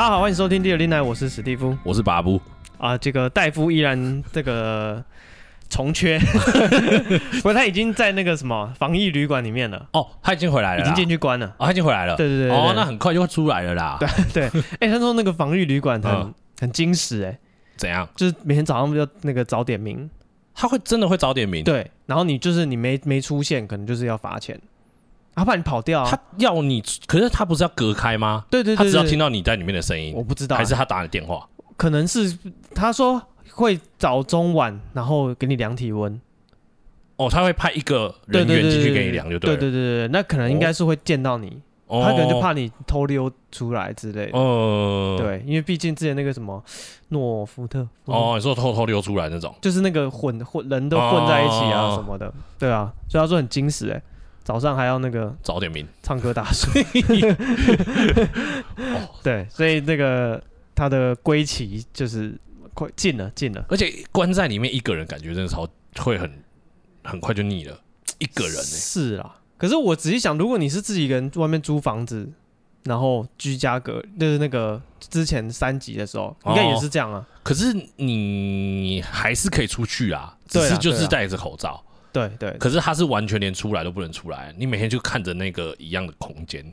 大家好，欢迎收听《第二林来》，我是史蒂夫，我是巴布啊。这个戴夫依然这个 重缺，不过他已经在那个什么防疫旅馆里面了。哦，他已经回来了，已经进去关了。哦，他已经回来了。对对对，对，哦，那很快就会出来了啦。对对，哎、欸，他说那个防疫旅馆很、嗯、很精实，哎，怎样？就是每天早上要那个早点名，他会真的会早点名。对，然后你就是你没没出现，可能就是要罚钱。他怕你跑掉啊！他要你，可是他不是要隔开吗？对对对，对，他只要听到你在里面的声音。我不知道，还是他打你电话？可能是他说会早中晚，然后给你量体温。哦，他会派一个人员进去给你量，就对。对对对对，那可能应该是会见到你，哦、他可能就怕你偷溜出来之类的。哦，对，因为毕竟之前那个什么诺福特哦，你说偷偷溜出来那种，就是那个混混人都混在一起啊什么的，哦、对啊，所以他说很精实哎、欸。早上还要那个早点名。唱歌打水，对，所以那个他的归期就是快近了，近了，而且关在里面一个人，感觉真的超会很很快就腻了，一个人、欸、是啊。可是我仔细想，如果你是自己一个人外面租房子，然后居家隔，就是那个之前三级的时候，应该也是这样啊。可是你还是可以出去啊，只是就是戴着口罩。对对，可是他是完全连出来都不能出来，你每天就看着那个一样的空间，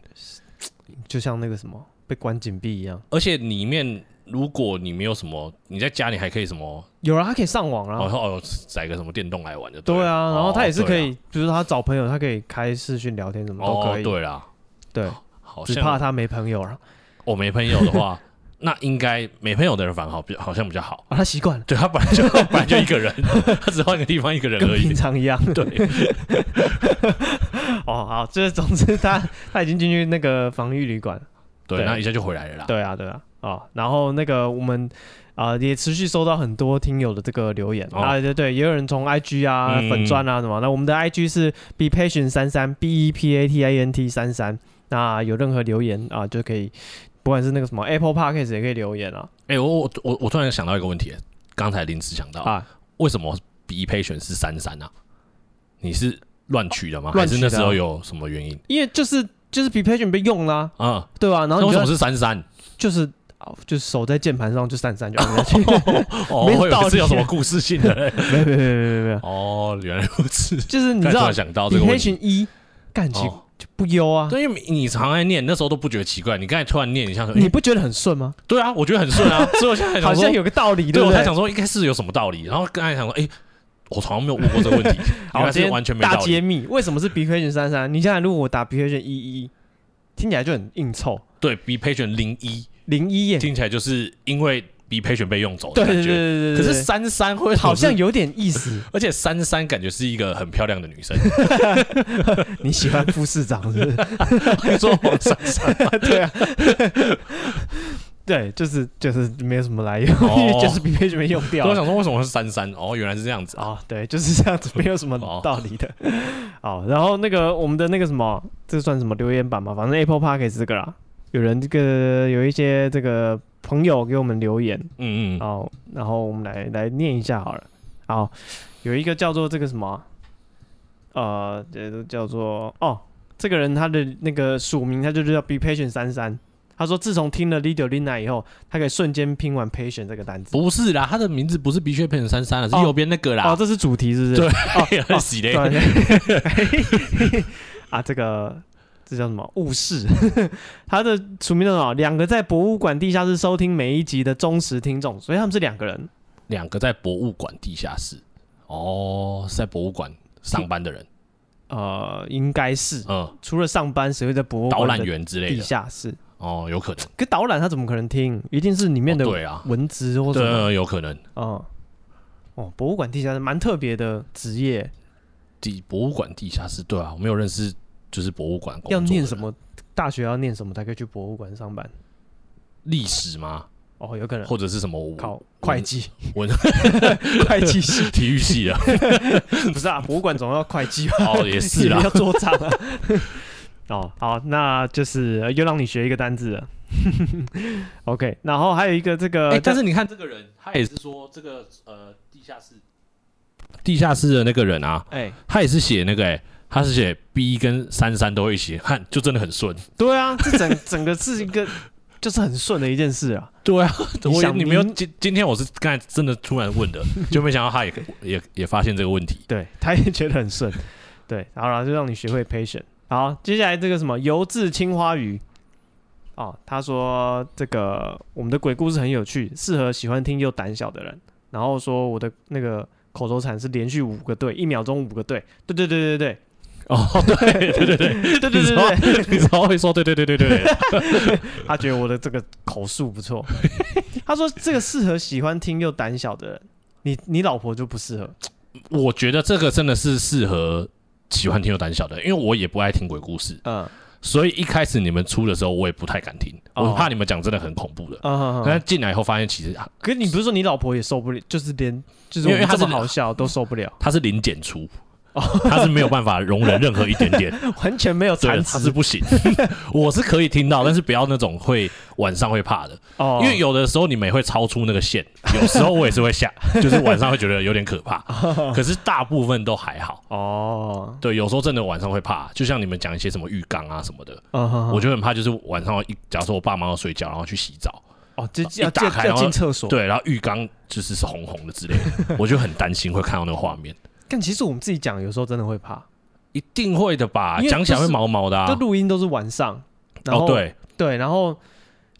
就像那个什么被关紧闭一样。而且里面如果你没有什么，你在家里还可以什么？有啊，他可以上网啊，然后哦载个什么电动来玩的。对啊，然后他也是可以，比如说他找朋友，他可以开视讯聊天，什么都可以。对啦，对，只怕他没朋友了。我没朋友的话。那应该没朋友的人反而好，比好像比较好。啊、他习惯了，对他本来就 本来就一个人，他只换一个地方一个人而已，跟平常一样。对。哦，好，这总之他他已经进去那个防疫旅馆，对，那一下就回来了啦。对啊，对啊，哦，然后那个我们啊、呃、也持续收到很多听友的这个留言、哦、啊，对对，也有人从 IG 啊、嗯、粉钻啊什么，那我们的 IG 是 be patient 三三 b e p a t i n t 三三，那有任何留言啊就可以。不管是那个什么 Apple Podcast 也可以留言啊。哎、欸，我我我我突然想到一个问题，刚才临时想到啊，为什么 be patient 是三三啊？你是乱取的吗？还是那时候有什么原因？因为就是就是 be patient 被用啦，啊，对吧？然后为什么是三三？就是就是手在键盘上就三三就按下去，哦、没有到底，是有什么故事性的？没有没有没有没有哦，原来如此。就是你知道想到 be patient 一感情。就不优啊，对，因为你常爱念，那时候都不觉得奇怪。你刚才突然念，你像说，你不觉得很顺吗？对啊，我觉得很顺啊，所以我现在好像有个道理，对？我才想说应该是有什么道理。然后刚才想说，哎，我从来没有问过这个问题，原来是完全没。大揭秘，为什么是 be patient 三三？你现在如果我打 be patient 一一，听起来就很硬凑。对，be patient 零一零一耶，听起来就是因为。Be patient 被用走的感觉，对对对对，可是珊珊会好像有点意思，而且珊珊感觉是一个很漂亮的女生。你喜欢副市长是不是？你说我珊珊？对啊，对，就是就是没有什么来由，哦、就是 be patient 被用掉。我想说为什么是珊珊？哦，原来是这样子啊、哦，对，就是这样子，没有什么道理的。好，然后那个我们的那个什么，这算什么留言板嘛？反正 Apple Podcast 这个啦，有人这个有一些这个。朋友给我们留言，嗯嗯，好，然后我们来来念一下好了。好，有一个叫做这个什么，呃，这个叫做哦，这个人他的那个署名他就是叫 be patient 三三。他说自从听了 Lidio Lina 以后，他可以瞬间拼完 patient 这个单词。不是啦，他的名字不是 be patient 三三了，是右边那个啦。哦，这是主题是不是？对，哦，洗的。啊，这个。这叫什么？误事，他的署名叫什么？两个在博物馆地下室收听每一集的忠实听众，所以他们是两个人。两个在博物馆地下室，哦，是在博物馆上班的人。呃，应该是。嗯，除了上班，谁会在博物馆导览员之类的地下室？哦，有可能。可导览他怎么可能听？一定是里面的对啊文字或者有可能。哦，哦，博物馆地下室蛮特别的职业。地博物馆地下室，对啊，我没有认识。就是博物馆要念什么？大学要念什么才可以去博物馆上班？历史吗？哦，有可能，或者是什么考会计文 会计系、体育系啊？不是啊，博物馆总要会计哦，也是啦，要做账啊。哦，好，那就是又让你学一个单字了。OK，然后还有一个这个，欸、但是你看这个人，他也是说这个呃地下室，地下室的那个人啊，哎、欸，他也是写那个哎、欸。他是写 B 跟三三都会写，看就真的很顺。对啊，这整 整个是一个就是很顺的一件事啊。对啊，我想你没有今今天我是刚才真的突然问的，就没想到他也也也发现这个问题。对，他也觉得很顺。对，然后就让你学会 patient。好，接下来这个什么油渍青花鱼。哦，他说这个我们的鬼故事很有趣，适合喜欢听又胆小的人。然后说我的那个口头禅是连续五个对，一秒钟五个对，对对对对对。哦，对对对对 对对对对，你怎么会说对对对对对？他觉得我的这个口述不错。他说这个适合喜欢听又胆小的人，你你老婆就不适合。我觉得这个真的是适合喜欢听又胆小的，因为我也不爱听鬼故事。嗯。所以一开始你们出的时候，我也不太敢听，我怕你们讲真的很恐怖的。但是进来以后发现，其实，可是你不是说你老婆也受不了，就是连就是因为这么好笑都受不了，他是零检出。他是没有办法容忍任何一点点，完全没有残值，他是不行。我是可以听到，但是不要那种会晚上会怕的，哦，因为有的时候你们也会超出那个线，有时候我也是会吓，就是晚上会觉得有点可怕，可是大部分都还好。哦，对，有时候真的晚上会怕，就像你们讲一些什么浴缸啊什么的，我就很怕，就是晚上一，假如说我爸妈要睡觉，然后去洗澡，哦，就一打开要进厕所，对，然后浴缸就是是红红的之类的，我就很担心会看到那个画面。但其实我们自己讲，有时候真的会怕，一定会的吧？讲起来会毛毛的啊。就录音都是晚上，然后、哦、对对，然后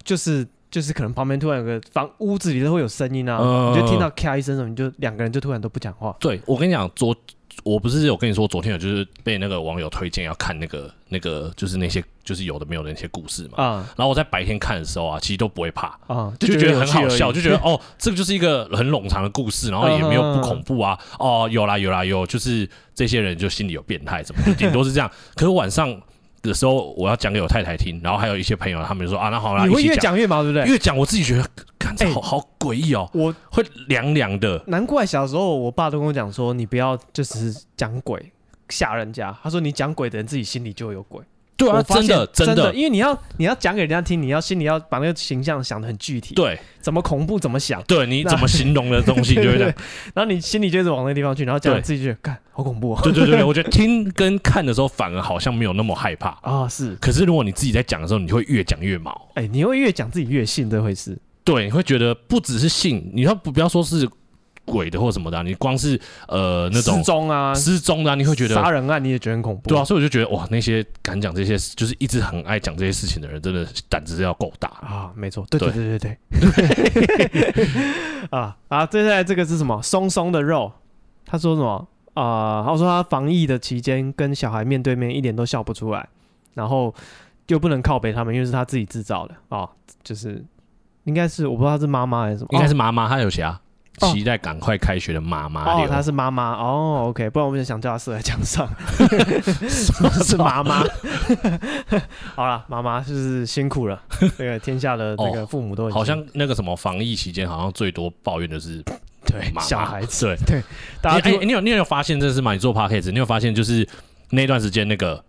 就是就是可能旁边突然有个房屋子里都会有声音啊，嗯、你就听到咔一声什么，你就两个人就突然都不讲话。对，我跟你讲，昨我不是有跟你说，昨天有就是被那个网友推荐要看那个那个就是那些就是有的没有的那些故事嘛。啊、嗯。然后我在白天看的时候啊，其实都不会怕啊，就觉得很好笑，就觉得哦，这个就是一个很冗长的故事，然后也没有不恐怖啊。嗯、哦，有啦有啦有，就是这些人就心里有变态什么的，顶多是这样。可是晚上的时候，我要讲给我太太听，然后还有一些朋友，他们就说啊，那好啦，你会越讲越毛，对不对？越讲我自己觉得，看着好好诡异哦，我会凉凉的。难怪小时候我爸都跟我讲说，你不要就是讲鬼。吓人家，他说你讲鬼的人自己心里就会有鬼。对啊，真的真的，因为你要你要讲给人家听，你要心里要把那个形象想的很具体。对，怎么恐怖怎么想。对，你怎么形容的东西 就会这样。然后你心里就是往那个地方去，然后讲自己去干好恐怖。对对对，我觉得听跟看的时候反而好像没有那么害怕啊。是，可是如果你自己在讲的时候，你会越讲越毛。哎，你会越讲自己越信这回事。对，你会觉得不只是信，你要不不要说是。鬼的或什么的，你光是呃那种失踪啊、失踪的，你会觉得杀人案，你也觉得很恐怖。对啊，所以我就觉得哇，那些敢讲这些，就是一直很爱讲这些事情的人，真的胆子要够大啊。没错，对对对对对。啊啊，接下来这个是什么？松松的肉。他说什么啊？他说他防疫的期间跟小孩面对面，一点都笑不出来，然后又不能靠北他们，因为是他自己制造的啊。就是应该是我不知道他是妈妈还是什么，应该是妈妈，他有写啊。期待赶快开学的妈妈哦，她是妈妈哦，OK，不然我们就想叫她射在墙上。是妈妈，好了，妈妈就是辛苦了。这个天下的那个父母都很、哦、好像那个什么防疫期间，好像最多抱怨的是对小孩子，对对。大家哎、欸，你有你有发现这是吗？你做 Podcast，你有发现就是那段时间那个。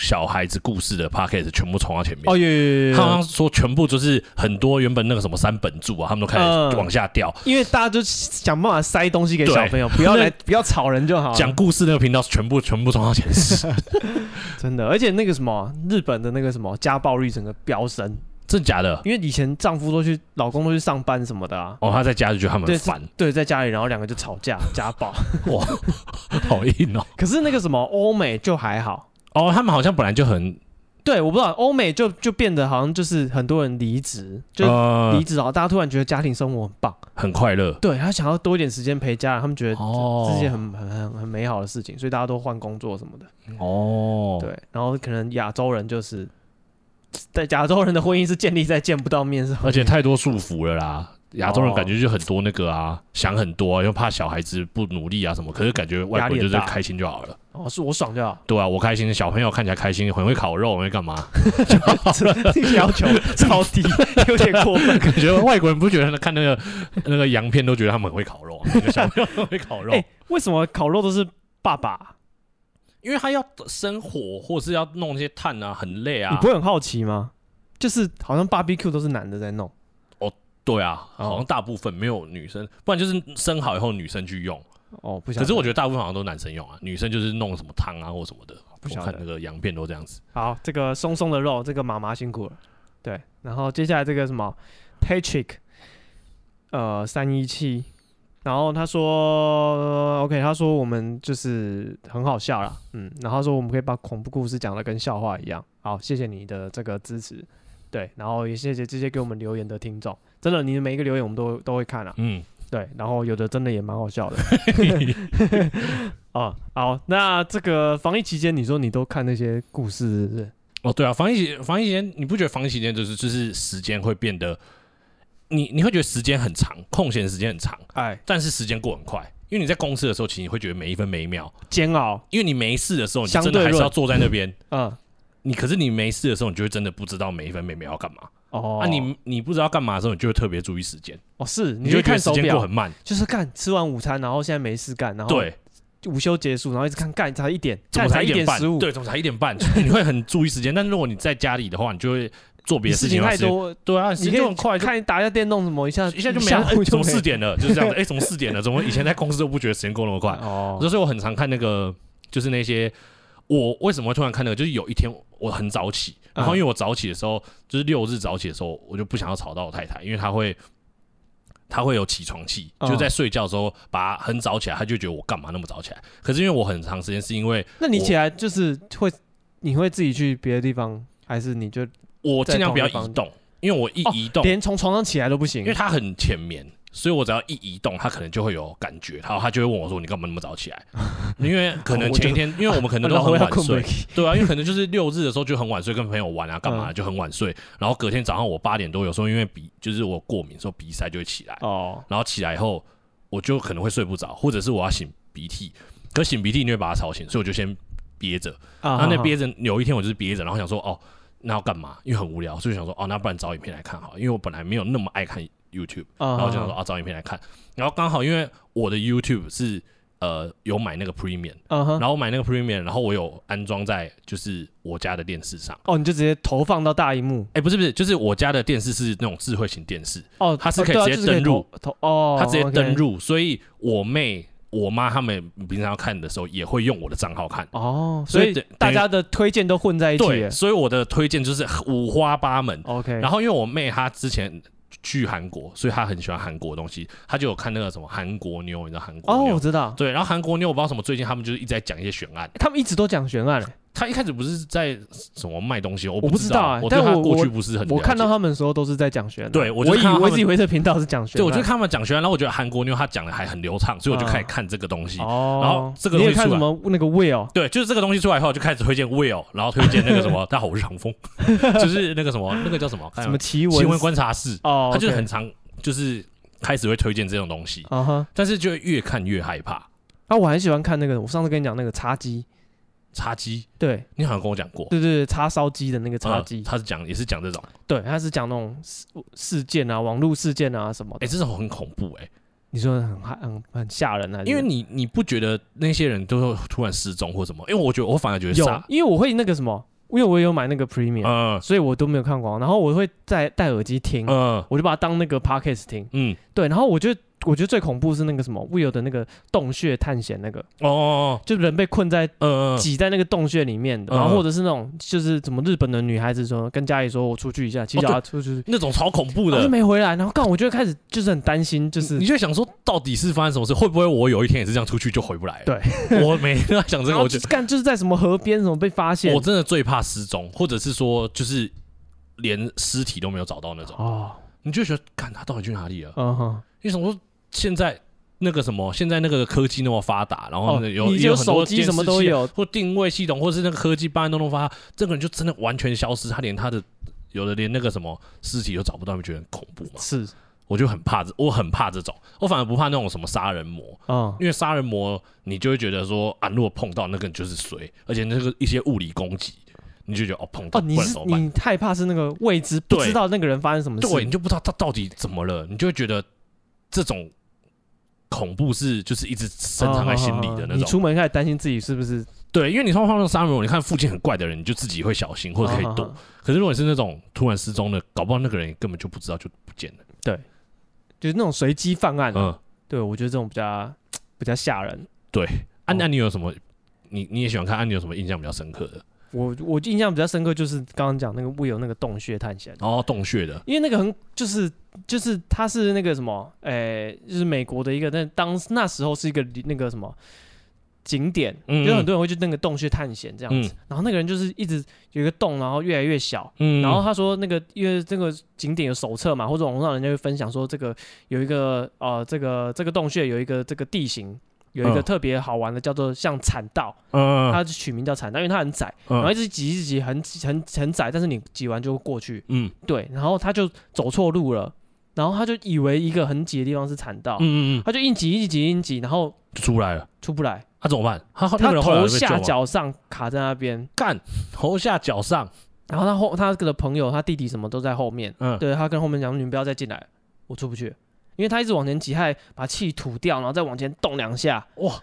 小孩子故事的 podcast 全部冲到前面哦，耶！他好像说全部就是很多原本那个什么三本柱啊，他们都开始往下掉，因为大家就想办法塞东西给小朋友，不要来 不要吵人就好。讲故事那个频道全部全部冲到前十，真的，而且那个什么日本的那个什么家暴率整个飙升，真假的？因为以前丈夫都去，老公都去上班什么的啊，哦，他在家就觉得他们烦，对，在家里然后两个就吵架家暴，哇，好硬哦。可是那个什么欧美就还好。哦，他们好像本来就很，对，我不知道欧美就就变得好像就是很多人离职，就离职啊，大家突然觉得家庭生活很棒，很快乐，对，他想要多一点时间陪家人，他们觉得这是件很很很很美好的事情，所以大家都换工作什么的。哦，对，然后可能亚洲人就是在亚洲人的婚姻是建立在见不到面上，而且太多束缚了啦。亚洲人感觉就很多那个啊，想很多，啊，又怕小孩子不努力啊什么。可是感觉外国人就是开心就好了。哦，是我爽就好。对啊，我开心，小朋友看起来开心，很会烤肉，很会干嘛？要求超低，有点过分。感觉外国人不觉得看那个那个洋片都觉得他们很会烤肉，那个小朋友很会烤肉。欸，为什么烤肉都是爸爸？因为他要生火，或是要弄那些炭啊，很累啊。你不会很好奇吗？就是好像 barbecue 都是男的在弄。哦对啊，好像大部分没有女生，不然就是生好以后女生去用。哦，不晓得。可是我觉得大部分好像都男生用啊，女生就是弄什么汤啊或什么的。不晓得。我看那个羊片都这样子。好，这个松松的肉，这个妈妈辛苦了。对，然后接下来这个什么 Patrick，呃，三一七，然后他说，OK，他说我们就是很好笑啦，嗯，然后他说我们可以把恐怖故事讲的跟笑话一样，好，谢谢你的这个支持，对，然后也谢谢这些给我们留言的听众，真的，你的每一个留言我们都都会看啊，嗯，对，然后有的真的也蛮好笑的，哦，好，那这个防疫期间，你说你都看那些故事是不是？哦，对啊，防疫期防疫期间，你不觉得防疫期间就是就是时间会变得，你你会觉得时间很长，空闲时间很长，哎，但是时间过很快，因为你在公司的时候，其实你会觉得每一分每一秒煎熬，因为你没事的时候，你真的还是要坐在那边，嗯，你可是你没事的时候，你就会真的不知道每一分每秒要干嘛，哦，啊，你你不知道干嘛的时候，你就会特别注意时间，哦，是，你就会看时间过很慢，就是干吃完午餐，然后现在没事干，然后对。午休结束，然后一直看，干才一点，怎么才一点十五？对，怎么才一点半？你会很注意时间。但如果你在家里的话，你就会做别的事情太多。对啊，时间很快，看你打一下电动什么，一下一下就 没了。哎，怎么四点了？就是这样子。哎，怎么四点了？怎么以前在公司都不觉得时间过那么快？哦，所以我很常看那个，就是那些我为什么会突然看那个？就是有一天我很早起，然后因为我早起的时候，就是六日早起的时候，我就不想要吵到我太太，因为她会。他会有起床气，就在睡觉的时候把他很早起来，他就觉得我干嘛那么早起来？可是因为我很长时间是因为，那你起来就是会，你会自己去别的地方，还是你就我尽量不要移动，因为我一移动，连从床上起来都不行，因为它很浅眠。所以我只要一移动，他可能就会有感觉，然后他就会问我说：“你干嘛那么早起来？” 因为可能前一天，因为我们可能都很晚睡，对啊，因为可能就是六日的时候就很晚睡，跟朋友玩啊，干嘛就很晚睡。然后隔天早上我八点多，有时候因为鼻就是我过敏，时候鼻塞就会起来哦。然后起来以后，我就可能会睡不着，或者是我要擤鼻涕，可擤鼻涕你会把它吵醒，所以我就先憋着。然后那憋着有一天我就是憋着，然后想说：“哦，那要干嘛？”因为很无聊，所以想说：“哦，那不然找影片来看好了。”因为我本来没有那么爱看。YouTube，然后就想说啊，找影片来看，然后刚好因为我的 YouTube 是呃有买那个 Premium，然后买那个 Premium，然后我有安装在就是我家的电视上。哦，你就直接投放到大荧幕？哎，不是不是，就是我家的电视是那种智慧型电视，哦，它是可以直接登入，哦，它直接登入，所以我妹、我妈他们平常要看的时候也会用我的账号看。哦，所以大家的推荐都混在一起。对，所以我的推荐就是五花八门。OK，然后因为我妹她之前。去韩国，所以她很喜欢韩国的东西，她就有看那个什么韩国妞，你知道韩国妞？哦，我知道。对，然后韩国妞我不知道什么，最近他们就是一直在讲一些悬案，他们一直都讲悬案。他一开始不是在什么卖东西，我不知道啊。但他过去不是很，我看到他们的时候都是在讲学。对，我以为自己回这频道是讲学。对，我就看他们讲学，然后我觉得韩国妞他讲的还很流畅，所以我就开始看这个东西。哦。然后这个东西看什么那个 Will？对，就是这个东西出来以后，就开始推荐 Will，然后推荐那个什么，大家好，我是长风，就是那个什么，那个叫什么？什么奇闻？奇闻观察室。哦。他就是很常。就是开始会推荐这种东西，uh huh. 但是就越看越害怕。啊，我很喜欢看那个，我上次跟你讲那个叉鸡，叉鸡，对，你好像跟我讲过，对对对，叉烧鸡的那个叉鸡，他是讲也是讲这种，对，他是讲那种事事件啊，网络事件啊什么的。哎、欸，这种很恐怖哎、欸，你说很害很很吓人啊？因为你你不觉得那些人都会突然失踪或什么？因为我觉得我反而觉得有，因为我会那个什么。因为我也有买那个 Premium，嗯，所以我都没有看过。然后我会再戴耳机听，嗯，我就把它当那个 Podcast 听，嗯，对。然后我就。我觉得最恐怖是那个什么 Will 的那个洞穴探险那个哦，哦，哦，就人被困在呃挤在那个洞穴里面的，然后或者是那种就是怎么日本的女孩子说跟家里说我出去一下，骑脚踏出去那种超恐怖的，就没回来，然后刚我就开始就是很担心，就是你就想说到底是发生什么事，会不会我有一天也是这样出去就回不来？对，我每天在想这个，我就干就是在什么河边什么被发现，我真的最怕失踪，或者是说就是连尸体都没有找到那种。哦，你就觉得干他到底去哪里了？嗯哼，你想说现在。那个什么，现在那个科技那么发达，然后有、哦、有手机什么都有，或定位系统，或是那个科技办案都能发，这个人就真的完全消失，他连他的有的连那个什么尸体都找不到，你觉得很恐怖吗？是，我就很怕这，我很怕这种，我反而不怕那种什么杀人魔，嗯，因为杀人魔你就会觉得说啊，如果碰到那个人就是谁，而且那个一些物理攻击，你就觉得哦碰到哦，你是你害怕是那个未知，不知道那个人发生什么事，对，你就不知道他到底怎么了，你就会觉得这种。恐怖是就是一直深藏在心里的那种。你出门开始担心自己是不是？对，因为你通常碰到杀人魔，你看附近很怪的人，你就自己会小心或者可以躲。可是如果你是那种突然失踪的，搞不好那个人根本就不知道就不见了。对，就是那种随机犯案。嗯，对，我觉得这种比较 比较吓人。对，安安，你有什么？你你也喜欢看安？你有什么印象比较深刻的？我我印象比较深刻就是刚刚讲那个 Will 那个洞穴探险。哦，洞穴的，因为那个很就是就是他是那个什么，诶、欸，就是美国的一个，那当那时候是一个那个什么景点，嗯，就很多人会去那个洞穴探险这样子，嗯、然后那个人就是一直有一个洞，然后越来越小，嗯，然后他说那个因为这个景点有手册嘛，或者网络上人家会分享说这个有一个呃这个这个洞穴有一个这个地形。有一个特别好玩的，叫做像产道，嗯，它取名叫产道，因为它很窄，然后一直挤一直挤，很很很窄，但是你挤完就会过去，嗯，对，然后他就走错路了，然后他就以为一个很挤的地方是产道，嗯嗯他就硬挤硬挤硬挤，然后出不来。了，出不来，他怎么办？他他头下脚上卡在那边，干，头下脚上，然后他后他的朋友他弟弟什么都在后面，嗯，对他跟后面讲，你们不要再进来，我出不去。因为他一直往前挤，还把气吐掉，然后再往前动两下，哇！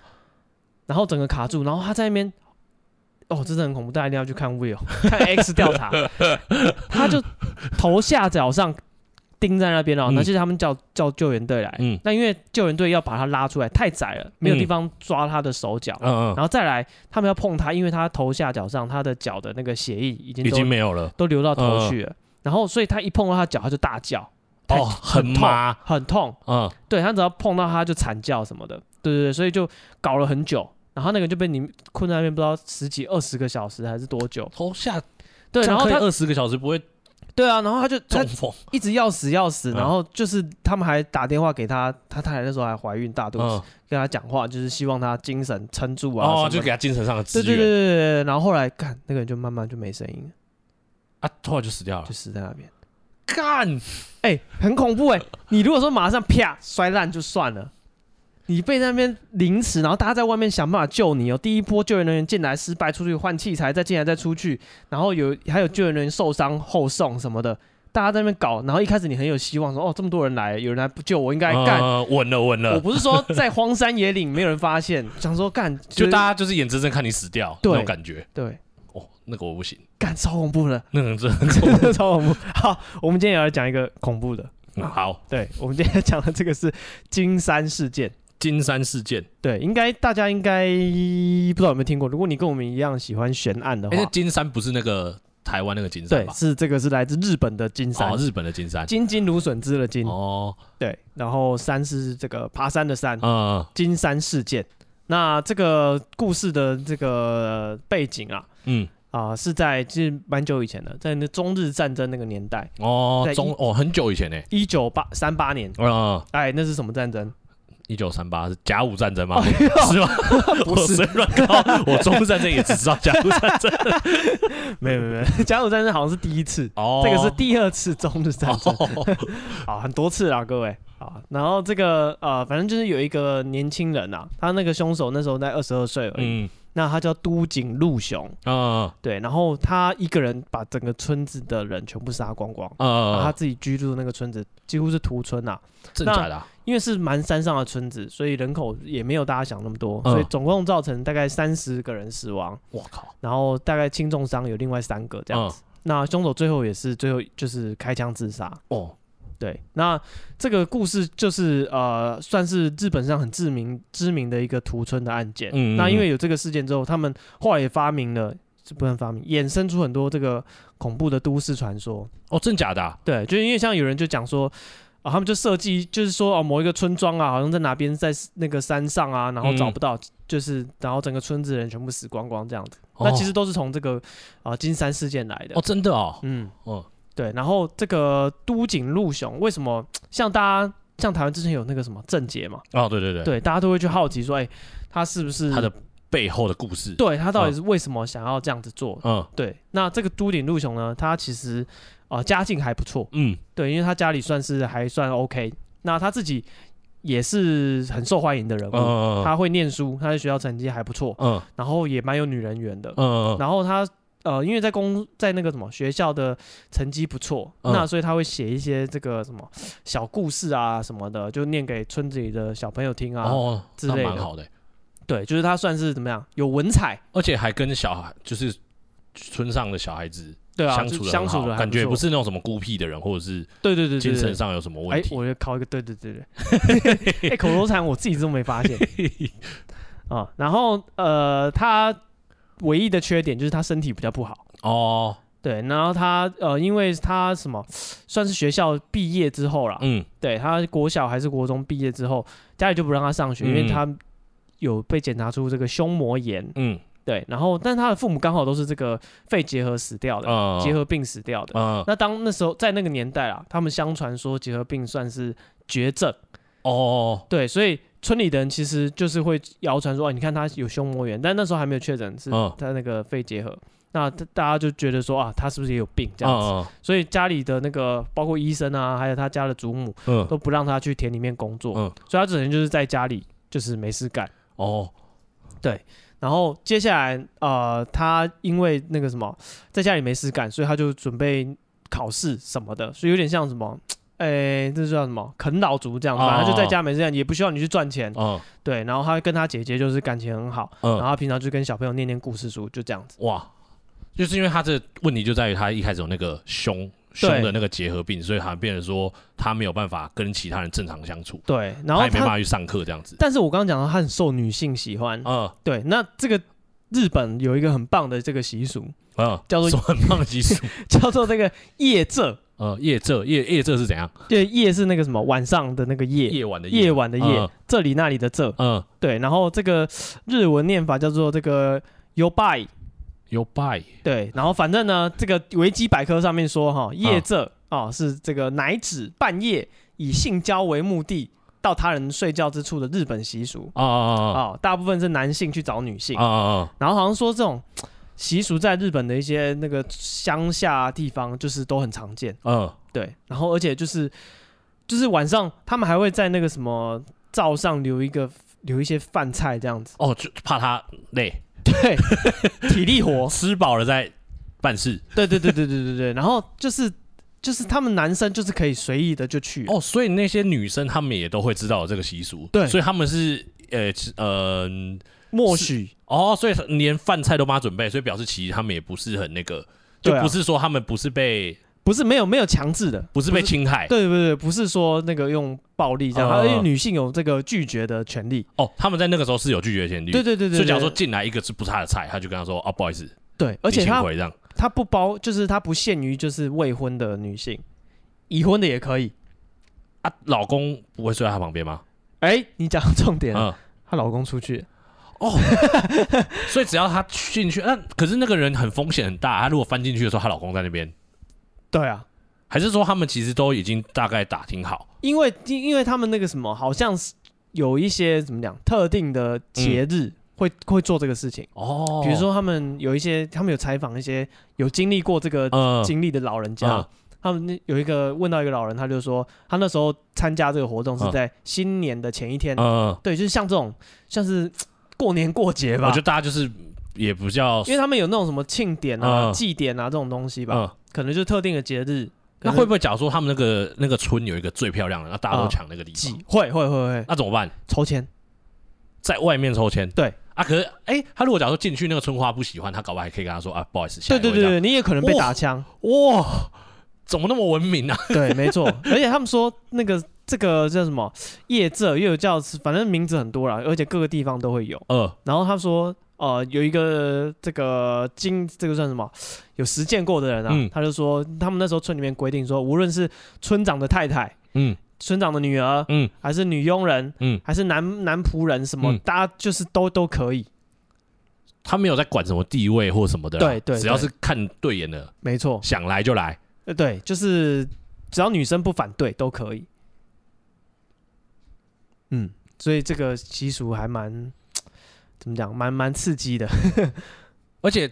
然后整个卡住，然后他在那边，哦，真的很恐怖，大家一定要去看 Will，看 X 调查，他就头下脚上钉在那边了，那、嗯、其实他们叫叫救援队来，嗯，那因为救援队要把他拉出来，太窄了，没有地方抓他的手脚，嗯嗯，然后再来他们要碰他，因为他头下脚上他的脚的那个血液已经已经没有了，都流到头去了，嗯、然后所以他一碰到他脚，他就大叫。哦，很痛，很痛，嗯，对，他只要碰到他就惨叫什么的，对对对，所以就搞了很久，然后那个就被你困在那边，不知道十几二十个小时还是多久，头下，对，然后他二十个小时不会，对啊，然后他就中风，一直要死要死，然后就是他们还打电话给他，他太太那时候还怀孕大肚子，跟他讲话，就是希望他精神撑住啊，哦，就给他精神上的支援，对对对对对，然后后来看那个人就慢慢就没声音了，啊，后来就死掉了，就死在那边。干，哎、欸，很恐怖哎、欸！你如果说马上啪摔烂就算了，你被那边凌迟，然后大家在外面想办法救你哦。第一波救援人员进来失败，出去换器材，再进来再出去，然后有还有救援人员受伤后送什么的，大家在那边搞。然后一开始你很有希望说，哦，这么多人来，有人来不救我，应该干稳了稳了。我不是说在荒山野岭没有人发现，想说干，就大家就是眼睁睁看你死掉对那种感觉，对。那个我不行，干超恐怖的，那个真的 超恐怖。好，我们今天也要讲一个恐怖的。嗯、好，对，我们今天讲的这个是金山事件。金山事件，对，应该大家应该不知道有没有听过。如果你跟我们一样喜欢悬案的话，欸、金山不是那个台湾那个金山吧？对，是这个是来自日本的金山，哦、日本的金山，金金芦笋枝的金。哦，对，然后山是这个爬山的山。嗯，金山事件。那这个故事的这个背景啊，嗯。啊、呃，是在其实蛮久以前的，在那中日战争那个年代哦，中哦很久以前呢，一九八三八年，嗯，哎，那是什么战争？一九三八是甲午战争吗？是吗？不是乱搞，我中日战争也只知道甲午战争，没有没有甲午战争好像是第一次，哦，这个是第二次中日战争，啊，很多次啊，各位啊，然后这个呃，反正就是有一个年轻人呐，他那个凶手那时候在二十二岁而已。嗯那他叫都井陆雄，嗯，对，然后他一个人把整个村子的人全部杀光光，嗯，然后他自己居住的那个村子几乎是屠村啊，真的？因为是蛮山上的村子，所以人口也没有大家想那么多，所以总共造成大概三十个人死亡，我靠，然后大概轻重伤有另外三个这样子，那凶手最后也是最后就是开枪自杀，哦。对，那这个故事就是呃，算是日本上很知名知名的一个屠村的案件。嗯，嗯，那因为有这个事件之后，他们后来也发明了，是不能发明，衍生出很多这个恐怖的都市传说。哦，真假的啊？对，就因为像有人就讲说，啊、呃，他们就设计，就是说哦，某一个村庄啊，好像在哪边，在那个山上啊，然后找不到，嗯、就是然后整个村子的人全部死光光这样子。哦、那其实都是从这个啊、呃、金山事件来的。哦，真的哦。嗯，哦。对，然后这个都井路雄为什么像大家像台湾之前有那个什么郑捷嘛？哦，对对对，对，大家都会去好奇说，哎，他是不是他的背后的故事？对，他到底是为什么想要这样子做？嗯，对。那这个都井路雄呢，他其实啊、呃、家境还不错，嗯，对，因为他家里算是还算 OK。那他自己也是很受欢迎的人物，嗯、他会念书，他在学校成绩还不错，嗯，然后也蛮有女人缘的，嗯，然后他。呃，因为在公在那个什么学校的成绩不错，嗯、那所以他会写一些这个什么小故事啊什么的，就念给村子里的小朋友听啊，哦，之类的，蛮好的。对，就是他算是怎么样，有文采，而且还跟小孩，就是村上的小孩子对啊相处的相处的感觉不是那种什么孤僻的人，或者是对对对精神上有什么问题。哎，我就考一个对对对对，哎、欸，口头禅我自己都没发现 啊。然后呃，他。唯一的缺点就是他身体比较不好。哦。对，然后他呃，因为他什么 算是学校毕业之后啦，嗯，对他国小还是国中毕业之后，家里就不让他上学，嗯、因为他有被检查出这个胸膜炎，嗯，对，然后但他的父母刚好都是这个肺结核死掉的，嗯、结核病死掉的，嗯、那当那时候在那个年代啊，他们相传说结核病算是绝症，哦，对，所以村里的人其实就是会谣传说，你看他有胸膜炎，但那时候还没有确诊是他那个肺结核。那大家就觉得说啊，他是不是也有病这样子？所以家里的那个包括医生啊，还有他家的祖母，嗯、都不让他去田里面工作，嗯、所以他只能就是在家里就是没事干。哦，对。然后接下来呃，他因为那个什么，在家里没事干，所以他就准备考试什么的，所以有点像什么，哎，这是叫什么啃老族这样子，反正就在家没事干，也不需要你去赚钱。哦、对。然后他跟他姐姐就是感情很好，嗯、然后他平常就跟小朋友念念故事书，就这样子。哇。就是因为他这个问题就在于他一开始有那个胸胸的那个结核病，所以好像变成说他没有办法跟其他人正常相处。对，然后他也没办法去上课这样子。但是我刚刚讲到他很受女性喜欢。嗯，对。那这个日本有一个很棒的这个习俗，嗯，叫做很棒的习俗，叫做这个夜这。呃，夜这夜夜这是怎样？对，夜是那个什么晚上的那个夜，夜晚的夜，夜晚的夜，这里那里的这。嗯，对。然后这个日文念法叫做这个 yobai。有拜对，然后反正呢，这个维基百科上面说哈，夜这哦是这个乃指半夜以性交为目的到他人睡觉之处的日本习俗啊啊啊大部分是男性去找女性啊啊啊然后好像说这种习俗在日本的一些那个乡下地方就是都很常见，嗯，对，然后而且就是就是晚上他们还会在那个什么灶上留一个留一些饭菜这样子哦，就怕他累。对，体力活，吃饱了再办事。对对对对对对对。然后就是就是他们男生就是可以随意的就去哦，所以那些女生他们也都会知道这个习俗。对，所以他们是呃呃默许哦，所以连饭菜都帮他准备，所以表示其实他们也不是很那个，就不是说他们不是被。不是没有没有强制的，不是被侵害，对对对，不是说那个用暴力这样，而且女性有这个拒绝的权利。哦，他们在那个时候是有拒绝的权利。对对对对。所以假如说进来一个是不是他的菜，他就跟他说哦，不好意思。对，而且他他不包，就是他不限于就是未婚的女性，已婚的也可以。啊，老公不会睡在他旁边吗？哎，你讲重点，她老公出去。哦，所以只要他进去，那可是那个人很风险很大，他如果翻进去的时候，她老公在那边。对啊，还是说他们其实都已经大概打听好？因为因因为他们那个什么，好像是有一些怎么讲特定的节日会、嗯、会做这个事情哦。比如说他们有一些，他们有采访一些有经历过这个经历的老人家，他们有一个问到一个老人，他就说他那时候参加这个活动是在新年的前一天。嗯，对，就是像这种像是过年过节吧。我觉得大家就是也不叫，因为他们有那种什么庆典啊、祭典啊这种东西吧。嗯可能就是特定的节日，那会不会假如说他们那个那个村有一个最漂亮的，那大家都抢那个地方？会会会会，那怎么办？抽签，在外面抽签。对啊，可是哎，他如果假如说进去那个村花不喜欢，他搞不好还可以跟他说啊，不好意思。对对对，你也可能被打枪。哇，怎么那么文明啊？对，没错。而且他们说那个这个叫什么夜这，又有叫，反正名字很多啦，而且各个地方都会有。呃，然后他说。呃，有一个这个经，这个算什么？有实践过的人啊，嗯、他就说，他们那时候村里面规定说，无论是村长的太太，嗯，村长的女儿，嗯，还是女佣人，嗯，还是男男仆人，什么，嗯、大家就是都都可以。他没有在管什么地位或什么的，对对，只要是看对眼的，没错，想来就来。呃，对，就是只要女生不反对都可以。嗯，所以这个习俗还蛮。怎么讲？蛮蛮刺激的，而且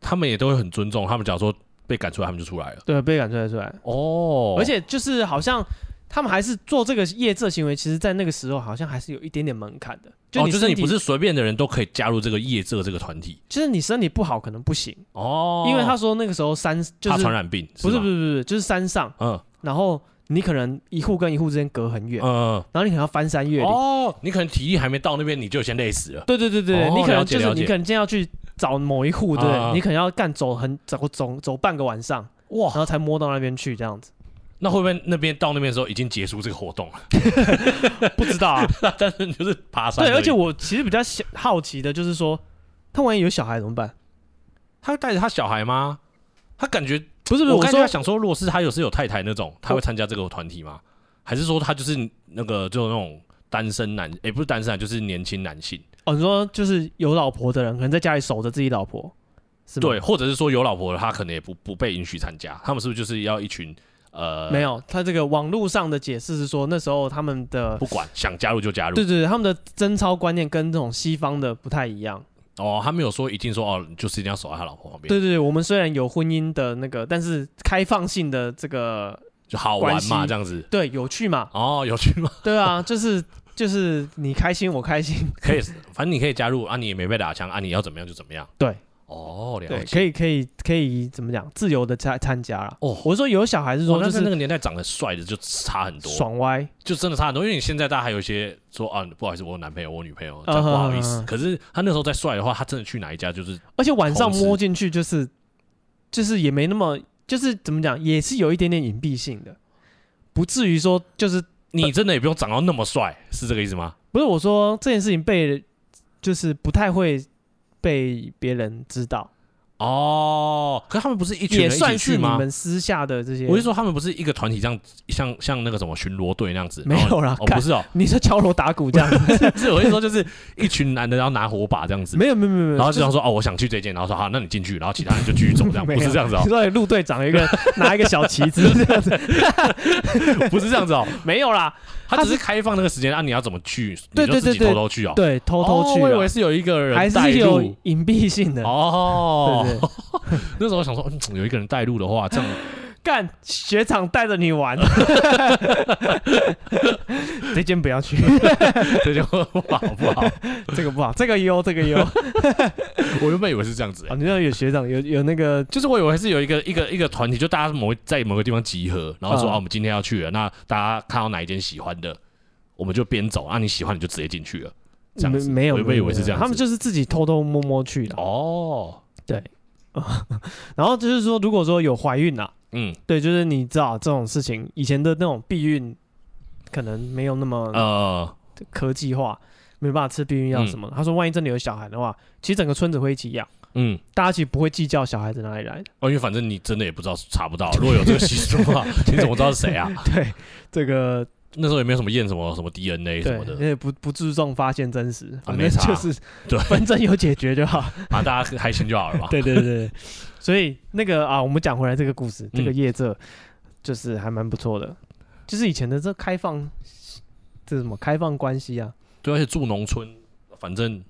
他们也都会很尊重。他们假如说被赶出来，他们就出来了。对，被赶出来出来。哦，而且就是好像他们还是做这个夜这行为，其实，在那个时候好像还是有一点点门槛的。哦、就是你不是随便的人都可以加入这个夜这这个团体。就是你身体不好可能不行哦，因为他说那个时候山就是怕传染病，不是不是不是，就是山上嗯，然后。你可能一户跟一户之间隔很远，嗯，然后你可能要翻山越岭，哦，你可能体力还没到那边，你就先累死了。对对对对，你可能就是你可能今天要去找某一户，对，你可能要干走很走走走半个晚上，哇，然后才摸到那边去这样子。那会不会那边到那边的时候已经结束这个活动了？不知道啊，但是你就是爬山。对，而且我其实比较好奇的就是说，他万一有小孩怎么办？他带着他小孩吗？他感觉不是不是，我刚才想说，如果是他有是有太太那种，他会参加这个团体吗？还是说他就是那个就那种单身男？也不是单身男，就是年轻男性。哦，你说就是有老婆的人，可能在家里守着自己老婆，是吗？对，或者是说有老婆的他可能也不不被允许参加。他们是不是就是要一群？呃，没有，他这个网络上的解释是说，那时候他们的不管想加入就加入，对对对，他们的贞操观念跟这种西方的不太一样。哦，他没有说一定说哦，就是一定要守在他老婆旁边。对对对，我们虽然有婚姻的那个，但是开放性的这个就好玩嘛，这样子。对，有趣嘛。哦，有趣嘛。对啊，就是就是你开心我开心，可以，反正你可以加入啊，你也没被打枪啊，你要怎么样就怎么样。对。哦，了解，可以可以可以怎么讲？自由的参参加了。哦，我是说有小孩是说，就是那个年代长得帅的就差很多，爽歪就真的差很多。因为你现在大家还有一些说啊，不好意思，我有男朋友，我女朋友，不好意思。可是他那时候再帅的话，他真的去哪一家就是，而且晚上摸进去就是，就是也没那么，就是怎么讲，也是有一点点隐蔽性的，不至于说就是你真的也不用长到那么帅，是这个意思吗？不是，我说这件事情被就是不太会。被别人知道哦，可是他们不是一群人一？也算是你们私下的这些。我是说，他们不是一个团体，这样像像那个什么巡逻队那样子。没有啦，哦，不是哦，你是敲锣打鼓这样子？是，我是说，就是一群男的，然后拿火把这样子。没有，没有，没有，然后就想说，哦，我想去这间，然后说好，那你进去，然后其他人就继续走，这样不是这样子哦。你说陆队长一个拿一个小旗子这样子，不是这样子哦，没有啦。他只是开放那个时间啊，你要怎么去？对对对，自己偷偷去哦。对，偷偷去。我以为是有一个人还是有隐蔽性的哦。那时候想说，有一个人带路的话，这样干学长带着你玩。这间不要去，这间不好不好，这个不好，这个优这个优。我原本以为是这样子，啊你知道有学长有有那个，就是我以为是有一个一个一个团体，就大家某在某个地方集合，然后说啊，我们今天要去了，那大家看到哪一间喜欢的，我们就边走啊，你喜欢你就直接进去了。这样子没有，我原本以为是这样，他们就是自己偷偷摸摸去的。哦，对。然后就是说，如果说有怀孕呐，嗯，对，就是你知道这种事情，以前的那种避孕可能没有那么呃科技化，没办法吃避孕药什么。他说，万一真的有小孩的话，其实整个村子会一起养，嗯，大家其实不会计较小孩子哪里来的，哦，因为反正你真的也不知道查不到，如果有这个习俗的话，你怎么知道是谁啊？对，这个。那时候也没有什么验什么什么 DNA 什么的，因为不不注重发现真实，反正就是 对纷争有解决就好，啊，大家开心就好了嘛。对对对，所以那个啊，我们讲回来这个故事，这个业者就是还蛮不错的，就是以前的这开放，这什么开放关系啊？对，而且住农村，反正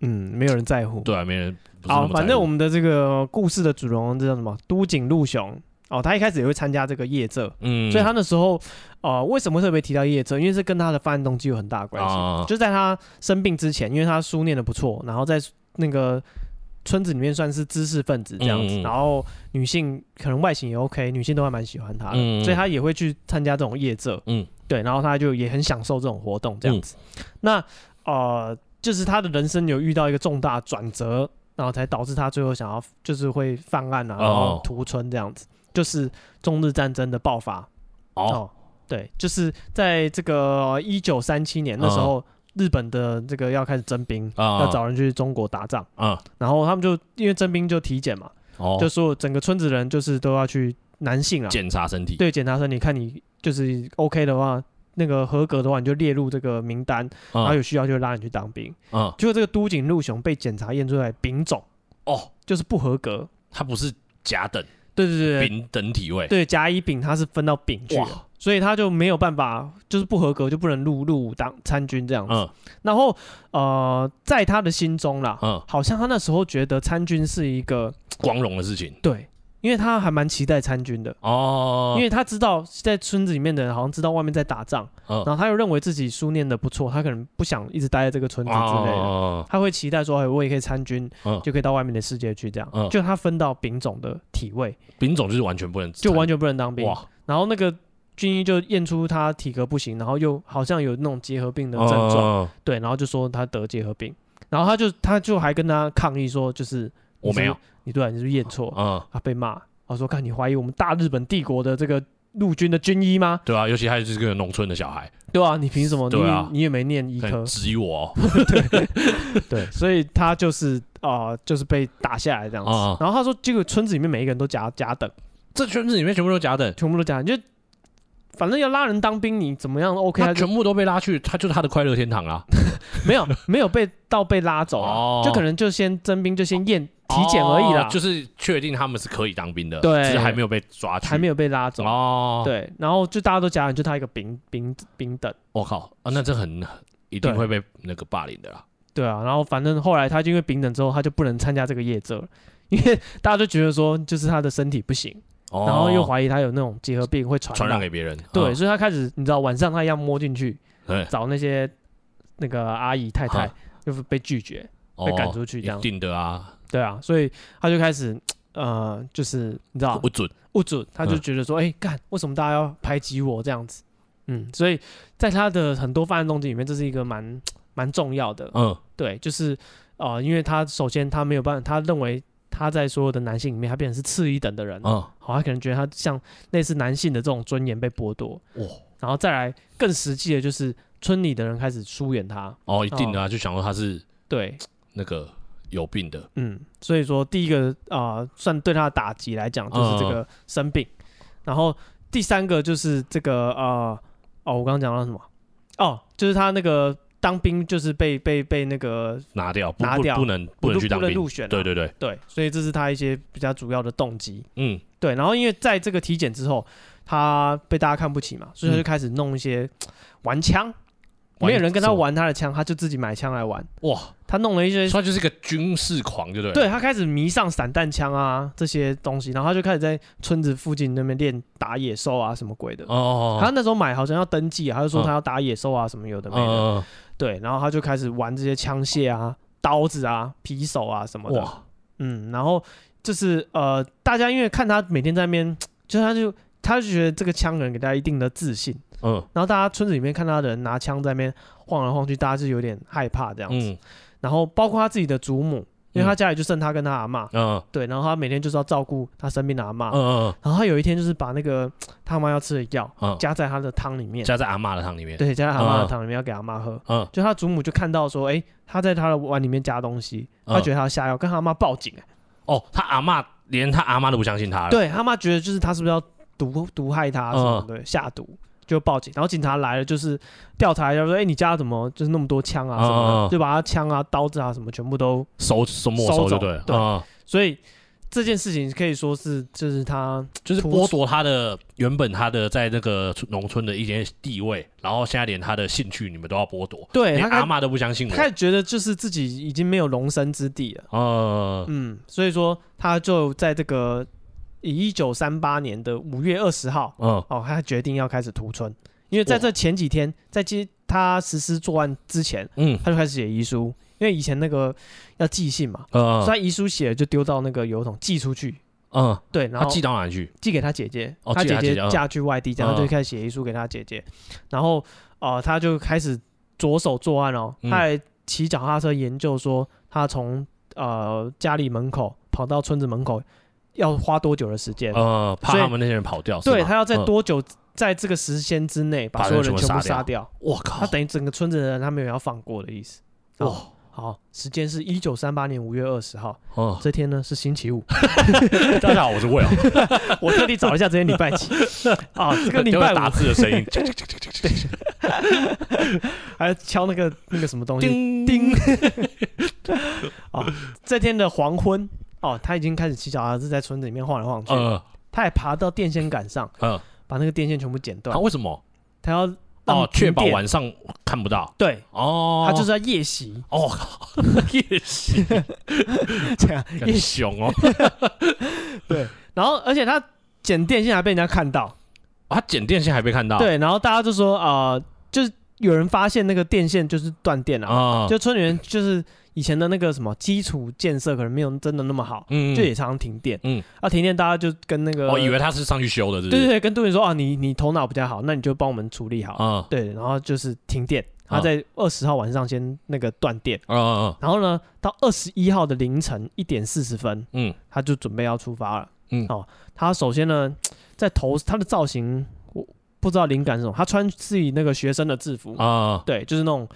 嗯，没有人在乎，对啊，没人。好，反正我们的这个故事的主人公叫什么？都井路雄。哦，他一开始也会参加这个业者，嗯，所以他那时候，呃，为什么特别提到业者？因为是跟他的犯案动机有很大的关系。哦、就在他生病之前，因为他书念的不错，然后在那个村子里面算是知识分子这样子，嗯、然后女性可能外形也 OK，女性都还蛮喜欢他的，嗯、所以他也会去参加这种业者，嗯，对，然后他就也很享受这种活动这样子。嗯、那呃，就是他的人生有遇到一个重大转折，然后才导致他最后想要就是会犯案啊，然后屠村这样子。哦就是中日战争的爆发哦，哦，对，就是在这个一九三七年那时候，日本的这个要开始征兵，嗯、要找人去中国打仗，嗯，然后他们就因为征兵就体检嘛，哦，就说整个村子人就是都要去男性啊检查身体，对，检查身体，看你就是 OK 的话，那个合格的话你就列入这个名单，嗯、然后有需要就拉你去当兵，嗯，结果这个都井陆雄被检查验出来丙种，哦，就是不合格，他不是甲等。对对对，丙等体位，对甲乙丙，他是分到丙去的，所以他就没有办法，就是不合格就不能入入伍当参军这样子。嗯、然后呃，在他的心中啦，嗯，好像他那时候觉得参军是一个光荣的事情，对。因为他还蛮期待参军的。哦，因为他知道在村子里面的人好像知道外面在打仗，然后他又认为自己书念的不错，他可能不想一直待在这个村子之类的，他会期待说，哎，我也可以参军，就可以到外面的世界去这样。就他分到丙种的体位，丙种就是完全不能，就完全不能当兵。然后那个军医就验出他体格不行，然后又好像有那种结核病的症状，对，然后就说他得结核病，然后他就他就还跟他抗议说，就是我没有。你对啊，你是不是验错？嗯，他被骂。他说：“看你怀疑我们大日本帝国的这个陆军的军医吗？对啊，尤其他就是个农村的小孩。对啊，你凭什么？对啊，你也没念医科，质疑我哦。对对，所以他就是啊、呃，就是被打下来这样子。嗯、然后他说，这个村子里面每一个人都假假等，这村子里面全部都假等，全部都假等，就。反正要拉人当兵，你怎么样？OK，他全部都被拉去，他就是他的快乐天堂啊！没有，没有被到被拉走啊，就可能就先征兵，就先验体检而已啦，就是确定他们是可以当兵的，对，只是还没有被抓去，还没有被拉走。哦。对，然后就大家都加人，就他一个兵兵兵等。我靠啊，那这很一定会被那个霸凌的啦。对。啊，然后反正后来他就因为兵等之后，他就不能参加这个业者了，因为大家都觉得说，就是他的身体不行。然后又怀疑他有那种结核病会传传染给别人，对，所以他开始你知道晚上他一样摸进去，找那些那个阿姨太太，就是被拒绝，被赶出去这样。一定的啊，对啊，所以他就开始呃，就是你知道不准不准，他就觉得说，哎，干为什么大家要排挤我这样子？嗯，所以在他的很多犯案动机里面，这是一个蛮蛮重要的。嗯，对，就是呃，因为他首先他没有办法，他认为。他在所有的男性里面，他变成是次一等的人。嗯，好，他可能觉得他像类似男性的这种尊严被剥夺。哇，然后再来更实际的，就是村里的人开始疏远他。哦，一定的啊，就想说他是对那个有病的。嗯，所以说第一个啊，算对他的打击来讲，就是这个生病。然后第三个就是这个呃，哦，我刚刚讲到什么？哦，就是他那个。当兵就是被被被那个拿掉，拿掉不能不能去当兵，入选。对对对对，所以这是他一些比较主要的动机。嗯，对。然后因为在这个体检之后，他被大家看不起嘛，所以他就开始弄一些玩枪。没有人跟他玩他的枪，他就自己买枪来玩。哇，他弄了一些，他就是一个军事狂，对不对？对，他开始迷上散弹枪啊这些东西，然后他就开始在村子附近那边练打野兽啊什么鬼的。哦，哦,哦他那时候买好像要登记，他就说他要打野兽啊什么有的没的。对，然后他就开始玩这些枪械啊、刀子啊、匕首啊什么的。哇，嗯，然后就是呃，大家因为看他每天在那边，就他就他就觉得这个枪能给大家一定的自信。嗯，然后大家村子里面看他的人拿枪在那边晃来晃去，大家是有点害怕这样子。嗯，然后包括他自己的祖母，因为他家里就剩他跟他阿妈。嗯，对，然后他每天就是要照顾他生病的阿妈。嗯嗯。然后他有一天就是把那个他妈要吃的药加在他的汤里面，加在阿妈的汤里面。对，加在阿妈的汤里面要给阿妈喝。嗯。就他祖母就看到说，哎，他在他的碗里面加东西，他觉得他要下药，跟他阿嬷报警。哦，他阿妈连他阿妈都不相信他了。对，他妈觉得就是他是不是要毒毒害他什么的，下毒。就报警，然后警察来了，就是调查一下，说：“哎，你家怎么就是那么多枪啊？什么的？就把他枪啊、刀子啊什么全部都收收没收就对了。对，所以这件事情可以说是，就是他就是剥夺他的原本他的在那个农村的一些地位，然后现在连他的兴趣你们都要剥夺。对，连阿妈都不相信我，他觉得就是自己已经没有容身之地了。嗯嗯，所以说他就在这个。以一九三八年的五月二十号，嗯，哦，他决定要开始屠村，因为在这前几天，在接他实施作案之前，嗯，他就开始写遗书，因为以前那个要寄信嘛，嗯，所以他遗书写了就丢到那个邮筒寄出去，嗯，对，然后寄到哪里去？寄给他姐姐，他姐姐嫁去外地，然后就开始写遗书给他姐姐，然后呃，他就开始着手作案哦，他还骑脚踏车研究说，他从呃家里门口跑到村子门口。要花多久的时间？呃，怕他们那些人跑掉。对，他要在多久，在这个时间之内把所有人全部杀掉？我靠！他等于整个村子的人，他没有要放过的意思。哇，好，时间是一九三八年五月二十号。哦，这天呢是星期五。大家好，我是魏啊。我特地找一下这天礼拜几。啊，这个礼拜打字的声音。还敲那个那个什么东西？叮叮。啊，这天的黄昏。哦，他已经开始骑脚踏车在村子里面晃来晃去。呃，他还爬到电线杆上，嗯，把那个电线全部剪断。他为什么？他要哦，确保晚上看不到。对，哦，他就是要夜袭。哦，夜袭，这样夜熊哦。对，然后而且他剪电线还被人家看到。他剪电线还被看到。对，然后大家就说啊，就是有人发现那个电线就是断电了，就村里面就是。以前的那个什么基础建设可能没有真的那么好，嗯，就也常常停电，嗯，啊停电大家就跟那个，我以为他是上去修的，对对对，跟杜宇说啊，你你头脑比较好，那你就帮我们处理好，嗯，对，然后就是停电，他在二十号晚上先那个断电，嗯嗯，然后呢，到二十一号的凌晨一点四十分，嗯，他就准备要出发了，嗯，哦，他首先呢，在头他的造型，我不知道灵感是什么，他穿自己那个学生的制服。啊，对，就是那种。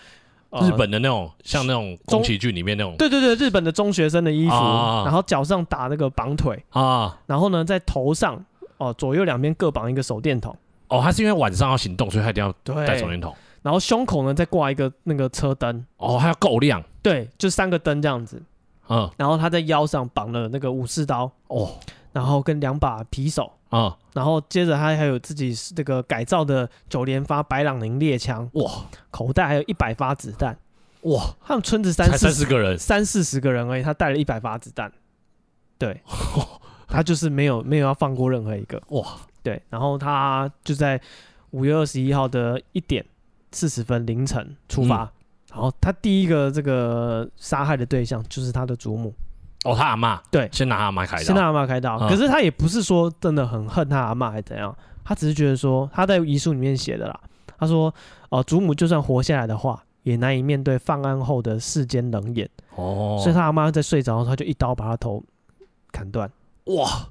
日本的那种，像那种宫崎骏里面那种，对对对，日本的中学生的衣服，然后脚上打那个绑腿啊，然后呢，在头上哦，左右两边各绑一个手电筒。哦，他是因为晚上要行动，所以他一定要带手电筒。然后胸口呢再挂一个那个车灯。哦，还要够亮。对，就三个灯这样子。嗯，然后他在腰上绑了那个武士刀。哦。然后跟两把匕首啊，然后接着他还有自己这个改造的九连发白朗宁猎枪哇，口袋还有一百发子弹。哇，他们村子三三十个人，三四十个人而已，他带了一百发子弹，对，他就是没有没有要放过任何一个。哇，对，然后他就在五月二十一号的一点四十分凌晨出发，嗯、然后他第一个这个杀害的对象就是他的祖母。哦，他阿妈对，先拿阿妈开刀，先拿阿妈开刀。可是他也不是说真的很恨他阿妈，还是怎样？他只是觉得说他在遗书里面写的啦。他说：“哦，祖母就算活下来的话，也难以面对犯案后的世间冷眼。”哦，所以他阿妈在睡着，他就一刀把他头砍断。哇，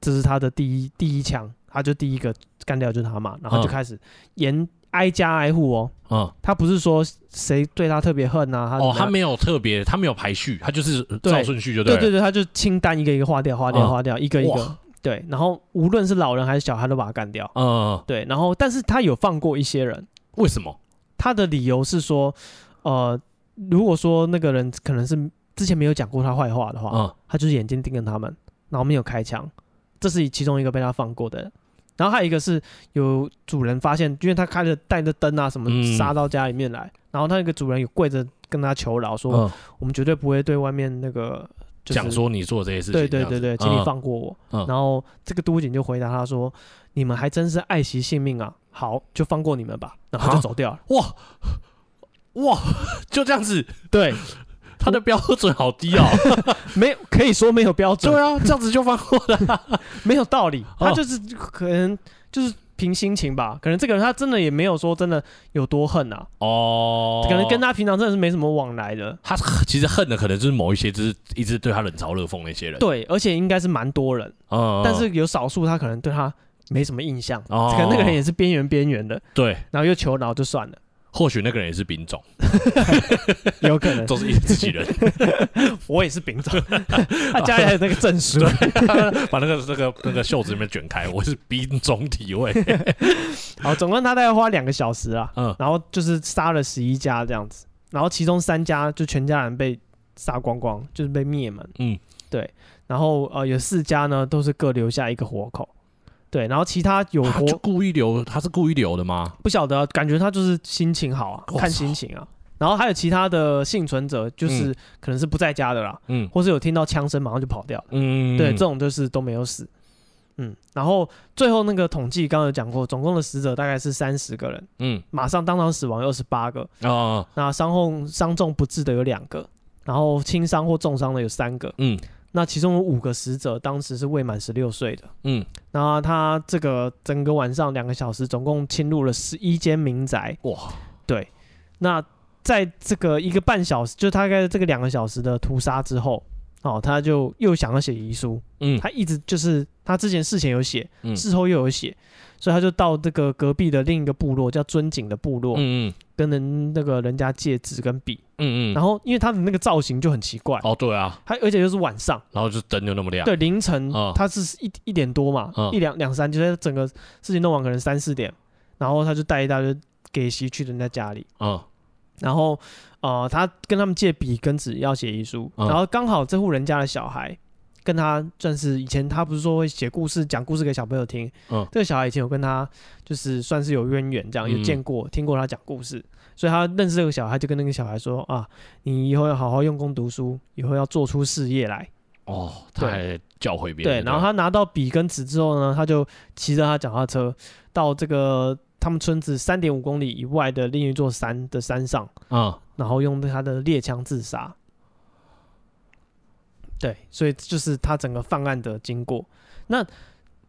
这是他的第一第一枪，他就第一个干掉就是他妈，然后就开始严。挨家挨户哦，嗯，他不是说谁对他特别恨呐，他哦，他没有特别，他没有排序，他就是照顺序就对，对对对，他就清单一个一个划掉，划掉，划掉，一个一个，对，然后无论是老人还是小孩都把他干掉，嗯，对，然后但是他有放过一些人，为什么？他的理由是说，呃，如果说那个人可能是之前没有讲过他坏话的话，嗯，他就是眼睛盯着他们，然后没有开枪，这是其中一个被他放过的。然后还有一个是有主人发现，因为他开着带着灯啊什么杀到家里面来，嗯、然后他那个主人有跪着跟他求饶说，嗯、我们绝对不会对外面那个讲、就是、说你做这些事情，对对对对，请你放过我。嗯、然后这个都警就回答他说，你们还真是爱惜性命啊，好，就放过你们吧，然后就走掉了。哇哇，就这样子，对。他的标准好低哦，没有可以说没有标准。对啊，这样子就放过了，没有道理。他就是可能就是凭心情吧，可能这个人他真的也没有说真的有多恨啊。哦，可能跟他平常真的是没什么往来的。他 其实恨的可能就是某一些就是一直对他冷嘲热讽那些人。对，而且应该是蛮多人。嗯，但是有少数他可能对他没什么印象。哦，可能那个人也是边缘边缘的。对，然后又求饶就算了。或许那个人也是兵种，有可能。都是自己人。我也是兵种，他家里还有那个证书，把那个那个那个袖子里面卷开，我是兵种体位。好，总共他大概花两个小时啊，嗯，然后就是杀了十一家这样子，然后其中三家就全家人被杀光光，就是被灭门，嗯，对，然后呃有四家呢都是各留下一个活口。对，然后其他有活就故意留，他是故意留的吗？不晓得，感觉他就是心情好啊，看心情啊。然后还有其他的幸存者，就是可能是不在家的啦，嗯，或是有听到枪声马上就跑掉了，嗯，对，这种就是都没有死，嗯。然后最后那个统计刚刚有讲过，总共的死者大概是三十个人，嗯，马上当场死亡有二十八个，哦，那伤后伤重不治的有两个，然后轻伤或重伤的有三个，嗯。那其中有五个死者当时是未满十六岁的，嗯，然后他这个整个晚上两个小时，总共侵入了十一间民宅，哇，对，那在这个一个半小时，就大概这个两个小时的屠杀之后，哦，他就又想要写遗书，嗯，他一直就是他之前事前有写，嗯，事后又有写。所以他就到这个隔壁的另一个部落，叫尊景的部落，嗯嗯，跟人那个人家借纸跟笔，嗯嗯，然后因为他的那个造型就很奇怪，哦对啊，他而且又是晚上，然后就灯就那么亮，对，凌晨，他是一一点多嘛，一两两三，就是整个事情弄完可能三四点，然后他就带一大堆给息去人家家里，嗯，然后呃，他跟他们借笔跟纸要写遗书，然后刚好这户人家的小孩。跟他算是以前，他不是说会写故事、讲故事给小朋友听。嗯，这个小孩以前有跟他就是算是有渊源，这样有见过、听过他讲故事，所以他认识这个小孩，就跟那个小孩说啊，你以后要好好用功读书，以后要做出事业来。哦，他还教会别人。对，然后他拿到笔跟纸之后呢，他就骑着他脚踏车到这个他们村子三点五公里以外的另一座山的山上，嗯，然后用他的猎枪自杀。对，所以就是他整个犯案的经过。那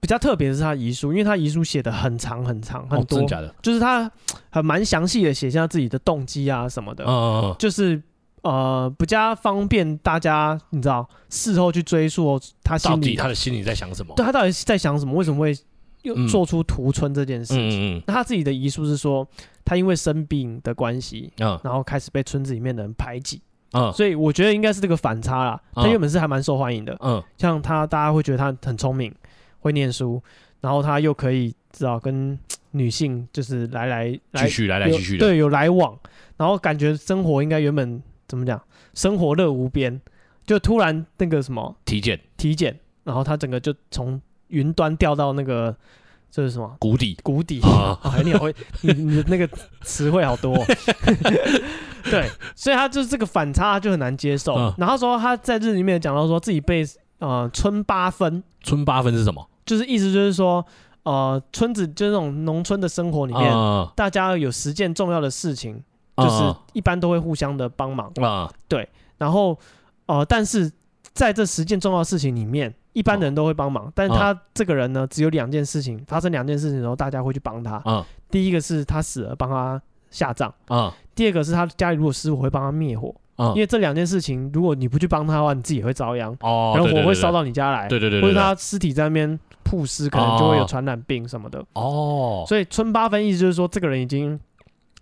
比较特别的是他遗书，因为他遗书写的很长很长很多，真的假的？就是他很蛮详细的写下自己的动机啊什么的。嗯嗯嗯。就是呃比较方便大家，你知道事后去追溯他心里到底他的心里在想什么？对他到底在想什么？为什么会又做出屠村这件事情？嗯嗯，那他自己的遗书是说，他因为生病的关系，嗯，然后开始被村子里面的人排挤，嗯，所以我觉得应该是这个反差啦。他原本是还蛮受欢迎的，嗯，像他大家会觉得他很聪明，会念书，然后他又可以知道跟女性就是来来来继续来来继续的，对，有来往，然后感觉生活应该原本怎么讲，生活乐无边，就突然那个什么体检。体检，然后他整个就从云端掉到那个这是什么谷底谷底啊！你好会你你的那个词汇好多，哦，对，所以他就是这个反差就很难接受。嗯、然后说他在日里面讲到说自己被呃村八分，村八分是什么？就是意思就是说。呃，村子就是那种农村的生活里面，呃、大家有十件重要的事情，呃、就是一般都会互相的帮忙。对。然后，呃，但是在这十件重要的事情里面，一般人都会帮忙，呃、但是他这个人呢，只有两件事情发生，两件事情的时候，大家会去帮他。呃、第一个是他死了，帮他下葬。啊、呃。第二个是他家里如果失火，会帮他灭火。因为这两件事情，如果你不去帮他的话，你自己也会遭殃。哦。然后火会烧到你家来。对对对。或者他尸体在那边。曝尸可能就会有传染病什么的哦，所以村八分意思就是说，这个人已经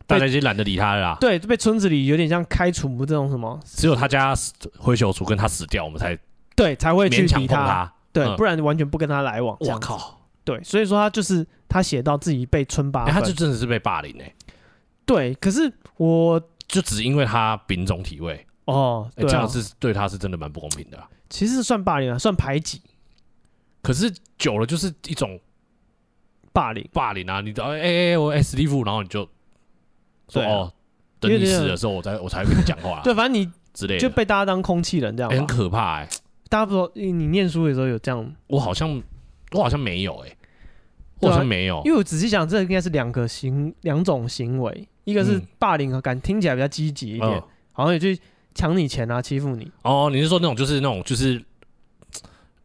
大家已经懒得理他了啦。对，被村子里有点像开除这种什么，只有他家灰熊族跟他死掉，我们才对才会去理他，他对，嗯、不然完全不跟他来往。我靠，对，所以说他就是他写到自己被村八分，欸、他就真的是被霸凌哎、欸。对，可是我就只因为他丙种体位哦，欸啊、这样是对他是真的蛮不公平的、啊。其实算霸凌啊，算排挤。可是久了就是一种霸凌，霸凌啊！你哎哎、欸欸，我哎史蒂夫，然后你就说、啊、哦，等你死的时候，我再我才会跟你讲话。对，反正你之类的就被大家当空气人这样、欸，很可怕哎、欸。大家不多你念书的时候有这样？我好像我好像没有哎、欸，我好像没有。因为我仔细想，这应该是两个行两种行为，一个是霸凌，感听起来比较积极一点，嗯、好像也去抢你钱啊，欺负你。哦，你是说那种就是那种就是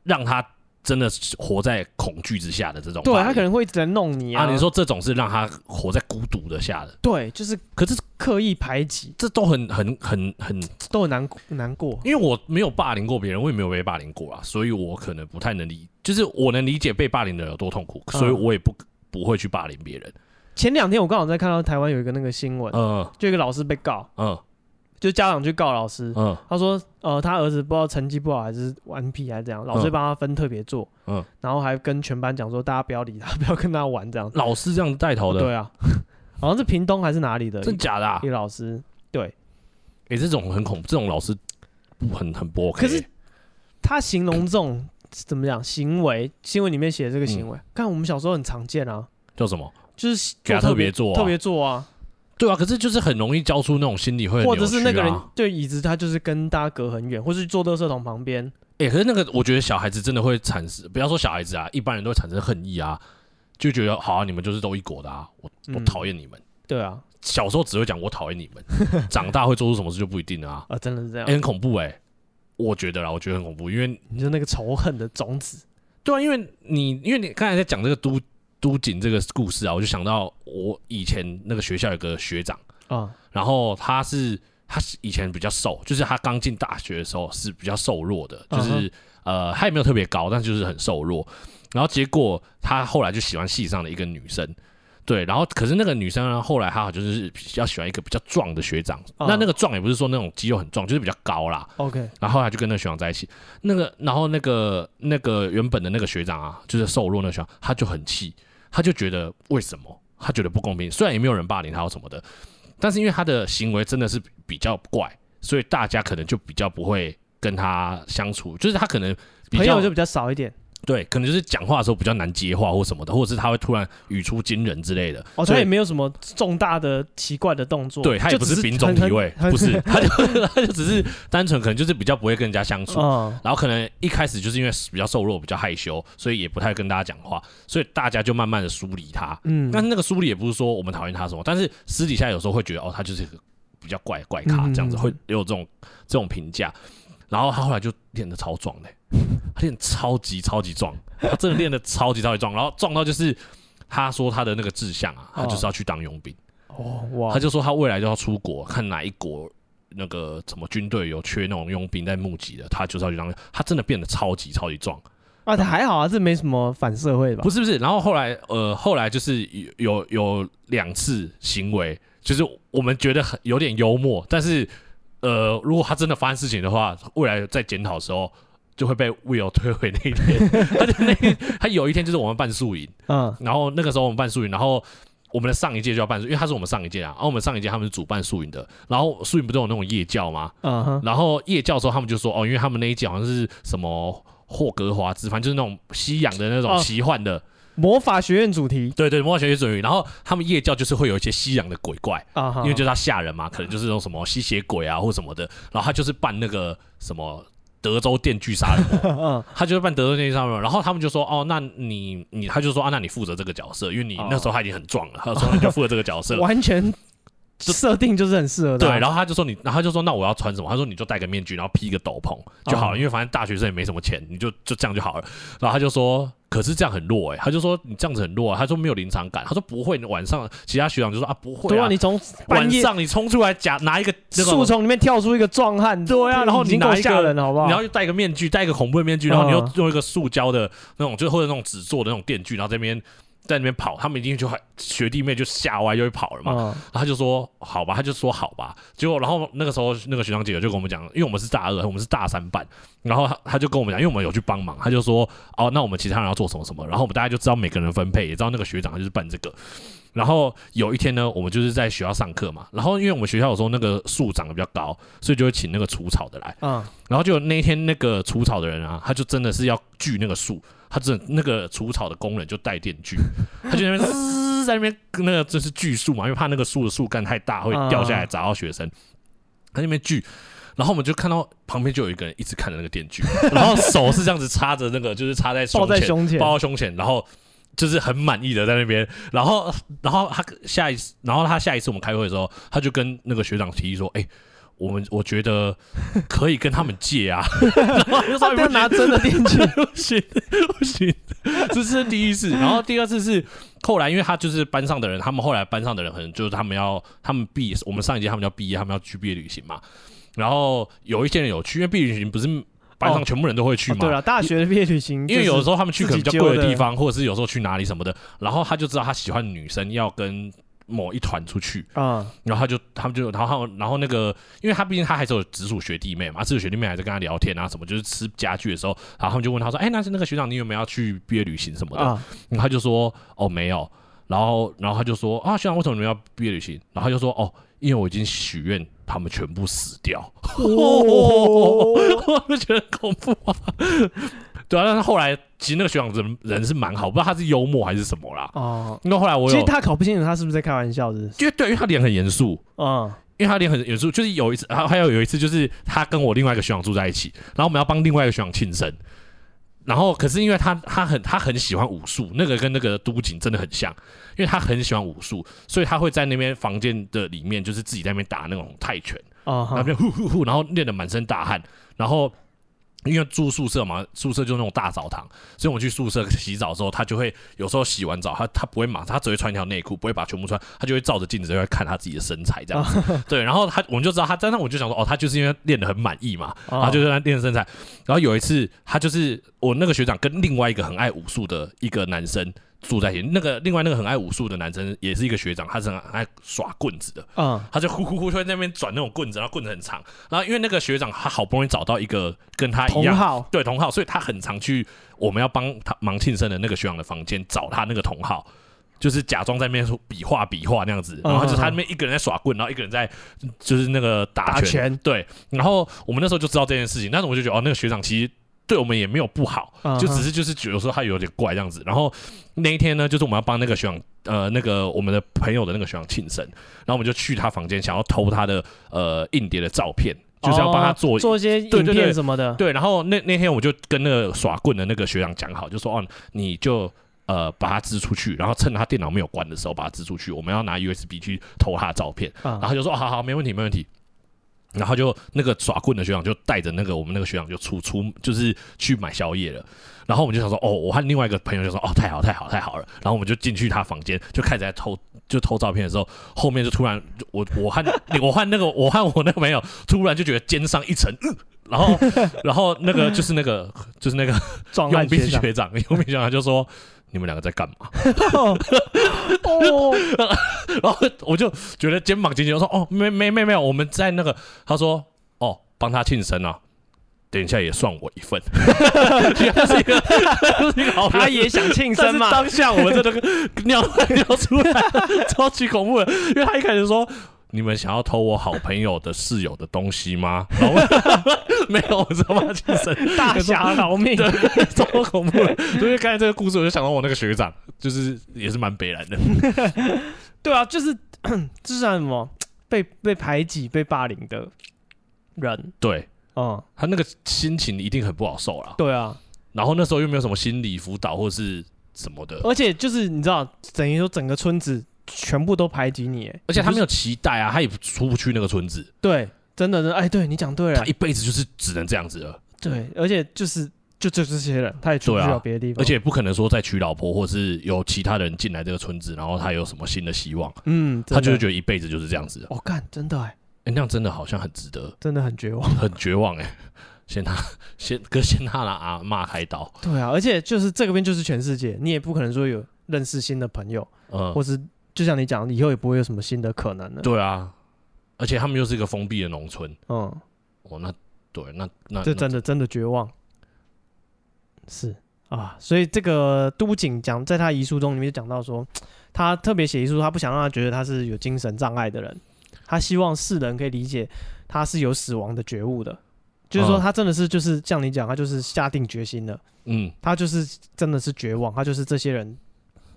让他。真的是活在恐惧之下的这种，对，他可能会一直在弄你啊。啊，你说这种是让他活在孤独的下的，对，就是，可是刻意排挤，这都很很很很都很难难过。因为我没有霸凌过别人，我也没有被霸凌过啊，所以我可能不太能理，就是我能理解被霸凌的有多痛苦，所以我也不不会去霸凌别人。前两天我刚好在看到台湾有一个那个新闻，嗯，就一个老师被告，嗯。就家长去告老师，嗯，他说，呃，他儿子不知道成绩不好还是顽皮还是怎样，老师帮他分特别座，嗯，然后还跟全班讲说，大家不要理他，不要跟他玩这样。老师这样带头的，对啊，好像是屏东还是哪里的，真假的啊？一老师，对，哎，这种很恐怖，这种老师很很不 OK。可是他形容这种怎么讲行为，新闻里面写的这个行为，看我们小时候很常见啊，叫什么？就是给他特别座，特别座啊。对啊，可是就是很容易教出那种心理会、啊，或者是那个人对椅子，他就是跟大家隔很远，或是坐垃圾桶旁边。哎、欸，可是那个我觉得小孩子真的会产生，不要说小孩子啊，一般人都会产生恨意啊，就觉得好啊，你们就是都一国的啊，我我讨厌你们、嗯。对啊，小时候只会讲我讨厌你们，长大会做出什么事就不一定了啊。啊，真的是这样，欸、很恐怖哎、欸，我觉得啦，我觉得很恐怖，因为你说那个仇恨的种子。对啊，因为你因为你刚才在讲这个都都锦这个故事啊，我就想到我以前那个学校有个学长。啊，然后他是他是以前比较瘦，就是他刚进大学的时候是比较瘦弱的，就是、uh. 呃他也没有特别高，但就是很瘦弱。然后结果他后来就喜欢系上的一个女生，对，然后可是那个女生呢，后来她就是比较喜欢一个比较壮的学长。Uh. 那那个壮也不是说那种肌肉很壮，就是比较高啦。OK，然后他就跟那个学长在一起。那个然后那个那个原本的那个学长啊，就是瘦弱那个学长，他就很气，他就觉得为什么？他觉得不公平。虽然也没有人霸凌他或什么的。但是因为他的行为真的是比较怪，所以大家可能就比较不会跟他相处，就是他可能朋友就比较少一点。对，可能就是讲话的时候比较难接话或什么的，或者是他会突然语出惊人之类的。哦，他也没有什么重大的奇怪的动作。对，他也不是丙种体位，不是，他就他就只是单纯可能就是比较不会跟人家相处。嗯。然后可能一开始就是因为比较瘦弱、比较害羞，所以也不太跟大家讲话，所以大家就慢慢的疏离他。嗯。但是那个疏离也不是说我们讨厌他什么，但是私底下有时候会觉得哦，他就是一个比较怪怪咖这样子，会有这种这种评价。然后他后来就练得超壮的，他练超级超级壮，他真的练得超级超级壮，然后壮到就是他说他的那个志向啊，他就是要去当佣兵。哦哇！他就说他未来就要出国，看哪一国那个什么军队有缺那种佣兵在募集的，他就是要去当，他真的变得超级超级壮啊！他还好啊，这没什么反社会吧？不是不是，然后后来呃后来就是有有两次行为，就是我们觉得很有点幽默，但是呃如果他真的发生事情的话，未来在检讨的时候。就会被 Will 推回那一天，他就那天他有一天就是我们办宿营，嗯，然后那个时候我们办宿营，然后我们的上一届就要办，因为他是我们上一届啊，然后我们上一届他们是主办宿营的，然后宿营不都有那种夜教吗？嗯哼，然后夜教的时候他们就说哦，因为他们那一届好像是什么霍格华兹，反正就是那种西洋的那种奇幻的、哦、魔法学院主题，对对，魔法学院主题，然后他们夜教就是会有一些西洋的鬼怪，啊，因为就是他吓人嘛，可能就是那种什么吸血鬼啊或什么的，然后他就是扮那个什么。德州电锯杀人魔，他就是扮德州电锯杀人魔，然后他们就说：“哦，那你你，他就说啊，那你负责这个角色，因为你那时候他已经很壮了，他说你就负责这个角色，完全设定就是很适合。”对，然后他就说你，然后他就说那我要穿什么？他说你就戴个面具，然后披个斗篷就好了，因为反正大学生也没什么钱，你就就这样就好了。然后他就说。可是这样很弱哎、欸，他就说你这样子很弱啊，他说没有临场感，他说不会，晚上其他学长就说啊不会啊，对啊，你从晚上你冲出来假拿一个树丛里面跳出一个壮汉，对啊，然后你拿一个人好不好？你要戴一个面具，戴一个恐怖的面具，然后你又用一个塑胶的那种，就或者那种纸做的那种电锯，然后这边。在那边跑，他们一进去就学弟妹就吓歪就会跑了嘛。嗯、然后他就说好吧，他就说好吧。结果然后那个时候那个学长姐姐就跟我们讲，因为我们是大二，我们是大三办，然后他他就跟我们讲，因为我们有去帮忙，他就说哦，那我们其他人要做什么什么。然后我们大家就知道每个人分配，也知道那个学长他就是办这个。然后有一天呢，我们就是在学校上课嘛。然后因为我们学校有时候那个树长得比较高，所以就会请那个除草的来。嗯。然后就那一天那个除草的人啊，他就真的是要锯那个树。他这那个除草的工人就带电锯，他就那边滋，在那边那个就是锯树嘛，因为怕那个树的树干太大会掉下来砸到学生。他那边锯，然后我们就看到旁边就有一个人一直看着那个电锯，然后手是这样子插着那个，就是插在胸前，抱在胸前，抱在胸前，然后就是很满意的在那边。然后，然后他下一次，然后他下一次我们开会的时候，他就跟那个学长提议说：“哎、欸。”我们我觉得 可以跟他们借啊，然后就说要拿真的电器，不行不行，这是第一次。然后第二次是后来，因为他就是班上的人，他们后来班上的人可能就是他们要他们毕，我们上一届他们要毕业，他们要去毕业旅行嘛。然后有一些人有去，因为毕业旅行不是班上全部人都会去嘛。对了，大学的毕业旅行，因为有的时候他们去可能比较贵的地方，或者是有时候去哪里什么的。然后他就知道他喜欢女生要跟。某一团出去啊，然后他就他们就然后然后那个，因为他毕竟他还是有直属学弟妹嘛，直属学弟妹还在跟他聊天啊什么，就是吃家具的时候，然后他们就问他说：“哎，那是那个学长，你有没有要去毕业旅行什么的？”然后他就说：“哦，没有。”然后然后他就说：“啊，学长为什么你们要毕业旅行？”然后他就说：“哦，因为我已经许愿他们全部死掉。” 我就觉得恐怖啊。对啊，但是后来其实那个学长人人是蛮好，不知道他是幽默还是什么啦。哦，那后来我其实他搞不清楚他是不是在开玩笑的，因为对，因为他脸很严肃。嗯，因为他脸很严肃，就是有一次，还还有有一次，就是他跟我另外一个学长住在一起，然后我们要帮另外一个学长庆生，然后可是因为他他很他很喜欢武术，那个跟那个都景真的很像，因为他很喜欢武术，所以他会在那边房间的里面，就是自己在那边打那种泰拳，啊，那边呼呼呼，然后练得满身大汗，然后。因为住宿舍嘛，宿舍就那种大澡堂，所以我们去宿舍 洗澡的时候，他就会有时候洗完澡，他他不会马上，他只会穿一条内裤，不会把全部穿，他就会照着镜子在看他自己的身材这样子。对，然后他我们就知道他，但那我就想说，哦，他就是因为练得很满意嘛，然后就在那练身材。然后有一次，他就是我那个学长跟另外一个很爱武术的一个男生。住在一起，那个另外那个很爱武术的男生也是一个学长，他是很爱耍棍子的，嗯，他就呼呼呼就在那边转那种棍子，然后棍子很长，然后因为那个学长他好不容易找到一个跟他一样，对同号，所以他很常去我们要帮他忙庆生的那个学长的房间找他那个同号，就是假装在那边比划比划那样子，然后就他那边一个人在耍棍，然后一个人在就是那个打拳，打拳。对，然后我们那时候就知道这件事情，但是我就觉得哦，那个学长其实。对我们也没有不好，就只是就是有时候他有点怪这样子。然后那一天呢，就是我们要帮那个学长，呃，那个我们的朋友的那个学长庆生，然后我们就去他房间，想要偷他的呃硬碟的照片，就是要帮他做做一些影片什么的。对，然后那那天我就跟那个耍棍的那个学长讲好，就说哦，你就呃把他支出去，然后趁他电脑没有关的时候把他支出去，我们要拿 USB 去偷他的照片。然后就说好好没问题没问题。然后就那个耍棍的学长就带着那个我们那个学长就出出就是去买宵夜了。然后我们就想说，哦，我和另外一个朋友就说，哦，太好太好太好了。然后我们就进去他房间，就开始在偷就偷照片的时候，后面就突然我我和我和那个我和我那个朋友突然就觉得肩上一沉，呃、然后然后那个就是那个就是那个 佣兵 学长佣兵学长就说。你们两个在干嘛？哦，然后我就觉得肩膀紧紧，我说：“哦，没没没没有，我们在那个。”他说：“哦，帮他庆生啊，等一下也算我一份。”他也想庆生嘛？当下我们这个尿 尿出来，超级恐怖的，因为他一开始说。你们想要偷我好朋友的室友的东西吗？没有，我知道吗？精神大侠饶命，对，超恐怖的。所以刚才这个故事，我就想到我那个学长，就是也是蛮悲然的。对啊，就是就是什么被被排挤、被霸凌的人。对，嗯，他那个心情一定很不好受了。对啊，然后那时候又没有什么心理辅导或是什么的，而且就是你知道，等于说整个村子。全部都排挤你，而且他没有期待啊，他也出不去那个村子。对，真的，哎，对你讲对了，他一辈子就是只能这样子了。对，而且就是就就这些人，他也出不了别的地方，而且不可能说再娶老婆，或是有其他人进来这个村子，然后他有什么新的希望。嗯，他就是觉得一辈子就是这样子。我干，真的哎，哎，那样真的好像很值得，真的很绝望，很绝望哎。先他 先跟先他拿阿骂开刀。对啊，而且就是这个边就是全世界，你也不可能说有认识新的朋友，嗯，或是。就像你讲，以后也不会有什么新的可能了。对啊，而且他们又是一个封闭的农村。嗯，哦，那对，那那这真的真的绝望。是啊，所以这个都井讲在他遗书中里面就讲到说，他特别写遗书，他不想让他觉得他是有精神障碍的人，他希望世人可以理解他是有死亡的觉悟的，就是说他真的是就是像你讲，他就是下定决心了。嗯，他就是真的是绝望，他就是这些人。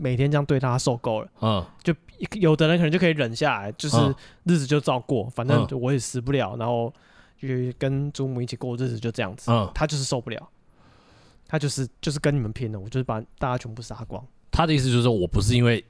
每天这样对他受够了，嗯，就有的人可能就可以忍下来，就是日子就照过，反正我也死不了，然后就跟祖母一起过日子，就这样子。嗯，他就是受不了，他就是就是跟你们拼了，我就是把大家全部杀光。他的意思就是说我不是因为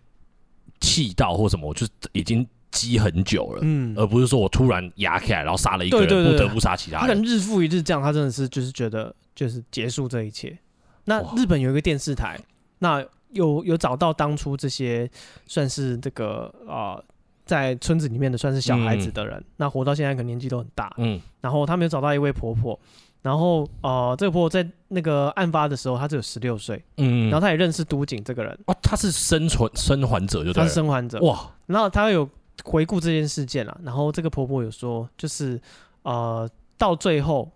气到或什么，我就已经积很久了，嗯，而不是说我突然压起来，然后杀了一个人，不得不杀其他人。他可能日复一日这样，他真的是就是觉得就是结束这一切。那日本有一个电视台，那。有有找到当初这些算是这个啊、呃，在村子里面的算是小孩子的人，嗯、那活到现在可能年纪都很大。嗯，然后他们有找到一位婆婆，然后呃，这个婆婆在那个案发的时候，她只有十六岁。嗯，然后她也认识都井这个人。哦，她是生存生还者就对，就她是生还者。哇，然后她有回顾这件事件了，然后这个婆婆有说，就是呃，到最后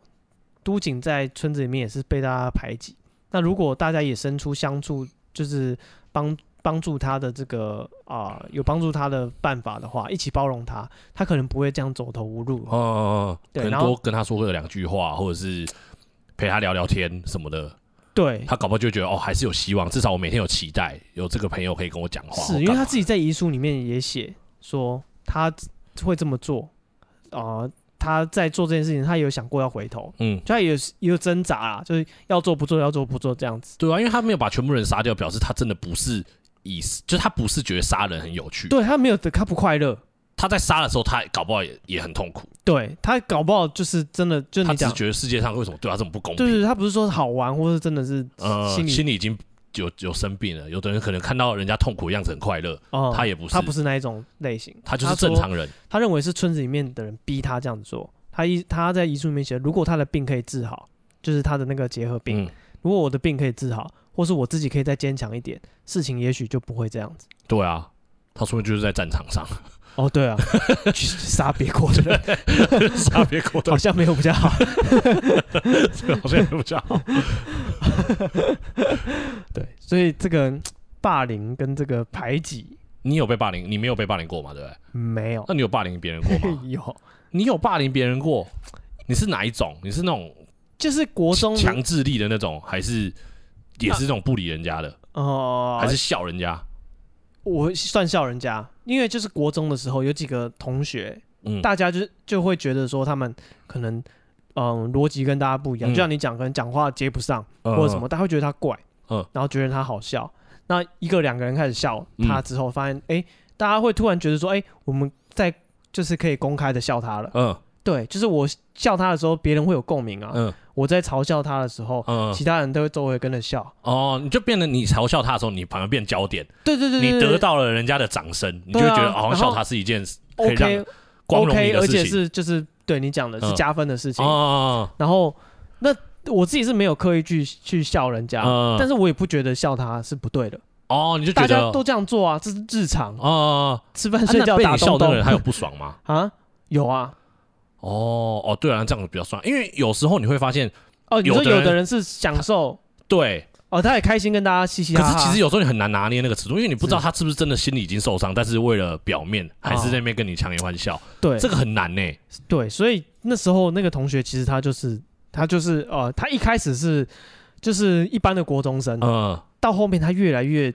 都井在村子里面也是被大家排挤。那如果大家也伸出相助。就是帮帮助他的这个啊、呃，有帮助他的办法的话，一起包容他，他可能不会这样走投无路。哦哦哦，对，可能多跟他说个两句话，或者是陪他聊聊天什么的。对，他搞不好就觉得哦，还是有希望，至少我每天有期待，有这个朋友可以跟我讲话。是因为他自己在遗书里面也写说他会这么做啊。呃他在做这件事情，他也有想过要回头，嗯，就他也有也有挣扎啊，就是要做不做，要做不做这样子。对啊，因为他没有把全部人杀掉，表示他真的不是意思，就是他不是觉得杀人很有趣。对，他没有，他不快乐。他在杀的时候，他搞不好也也很痛苦。对，他搞不好就是真的，就你他只觉得世界上为什么对他这么不公平？对对，他不是说好玩，或是真的是心里已经有有生病了。有的人可能看到人家痛苦的样子很快乐，哦，他也不是，他不是那一种类型，他就是正常人。他，他认为是村子里面的人逼他这样子做。他一他在遗书里面写，如果他的病可以治好，就是他的那个结核病。嗯、如果我的病可以治好，或是我自己可以再坚强一点，事情也许就不会这样子。对啊，他说的就是在战场上。哦，对啊，去杀别国的人，杀别国的人好像没有比较好，好像没有比较好。对，所以这个霸凌跟这个排挤，你有被霸凌？你没有被霸凌过吗？对不对？没有。那你有霸凌别人过吗？有。你有霸凌别人过？你是哪一种？你是那种就是国中强制力的那种，还是也是那种不理人家的？哦、呃，还是笑人家？我算笑人家，因为就是国中的时候有几个同学，嗯，大家就就会觉得说他们可能嗯逻辑跟大家不一样，嗯、就像你讲，可能讲话接不上、嗯、或者什么，大家会觉得他怪，嗯，然后觉得他好笑。那一个两个人开始笑他之后，发现哎、大家会突然觉得说，哎、欸，我们在。就是可以公开的笑他了，嗯，对，就是我笑他的时候，别人会有共鸣啊。嗯，我在嘲笑他的时候，嗯，其他人都会周围跟着笑。哦，你就变得你嘲笑他的时候，你反而变焦点。对对对，你得到了人家的掌声，你就会觉得好像笑他是一件可以让光荣的事情。而且是就是对你讲的是加分的事情。哦，然后那我自己是没有刻意去去笑人家，但是我也不觉得笑他是不对的。哦，你就觉得大家都这样做啊，这是日常啊。吃饭睡觉打笑的人，还有不爽吗？啊，有啊。哦哦，对啊，这样子比较算，因为有时候你会发现，哦，你说有的人是享受，对，哦，他也开心跟大家嘻嘻哈哈。可是其实有时候你很难拿捏那个尺度，因为你不知道他是不是真的心里已经受伤，但是为了表面还是在那边跟你强颜欢笑。对，这个很难呢。对，所以那时候那个同学其实他就是他就是呃，他一开始是就是一般的国中生，嗯，到后面他越来越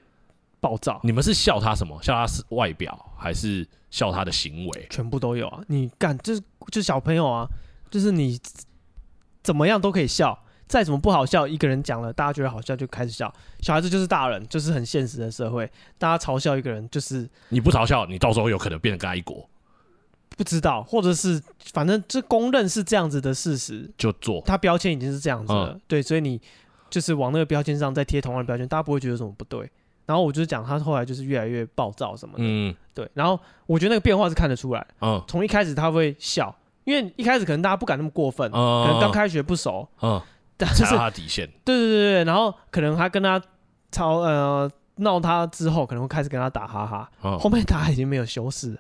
暴躁。你们是笑他什么？笑他是外表还是？笑他的行为，全部都有啊！你干就是就是小朋友啊，就是你怎么样都可以笑，再怎么不好笑，一个人讲了，大家觉得好笑就开始笑。小孩子就是大人，就是很现实的社会，大家嘲笑一个人，就是你不嘲笑，你到时候有可能变成跟他一国。不知道，或者是反正这公认是这样子的事实，就做。他标签已经是这样子了，嗯、对，所以你就是往那个标签上再贴同样的标签，大家不会觉得有什么不对。然后我就是讲他后来就是越来越暴躁什么的，嗯，对。然后我觉得那个变化是看得出来，嗯，从一开始他会笑，因为一开始可能大家不敢那么过分，嗯，可能刚开学不熟，嗯，但是他底线，对对对对。然后可能他跟他吵呃闹他之后，可能会开始跟他打哈哈，后面他已经没有修饰，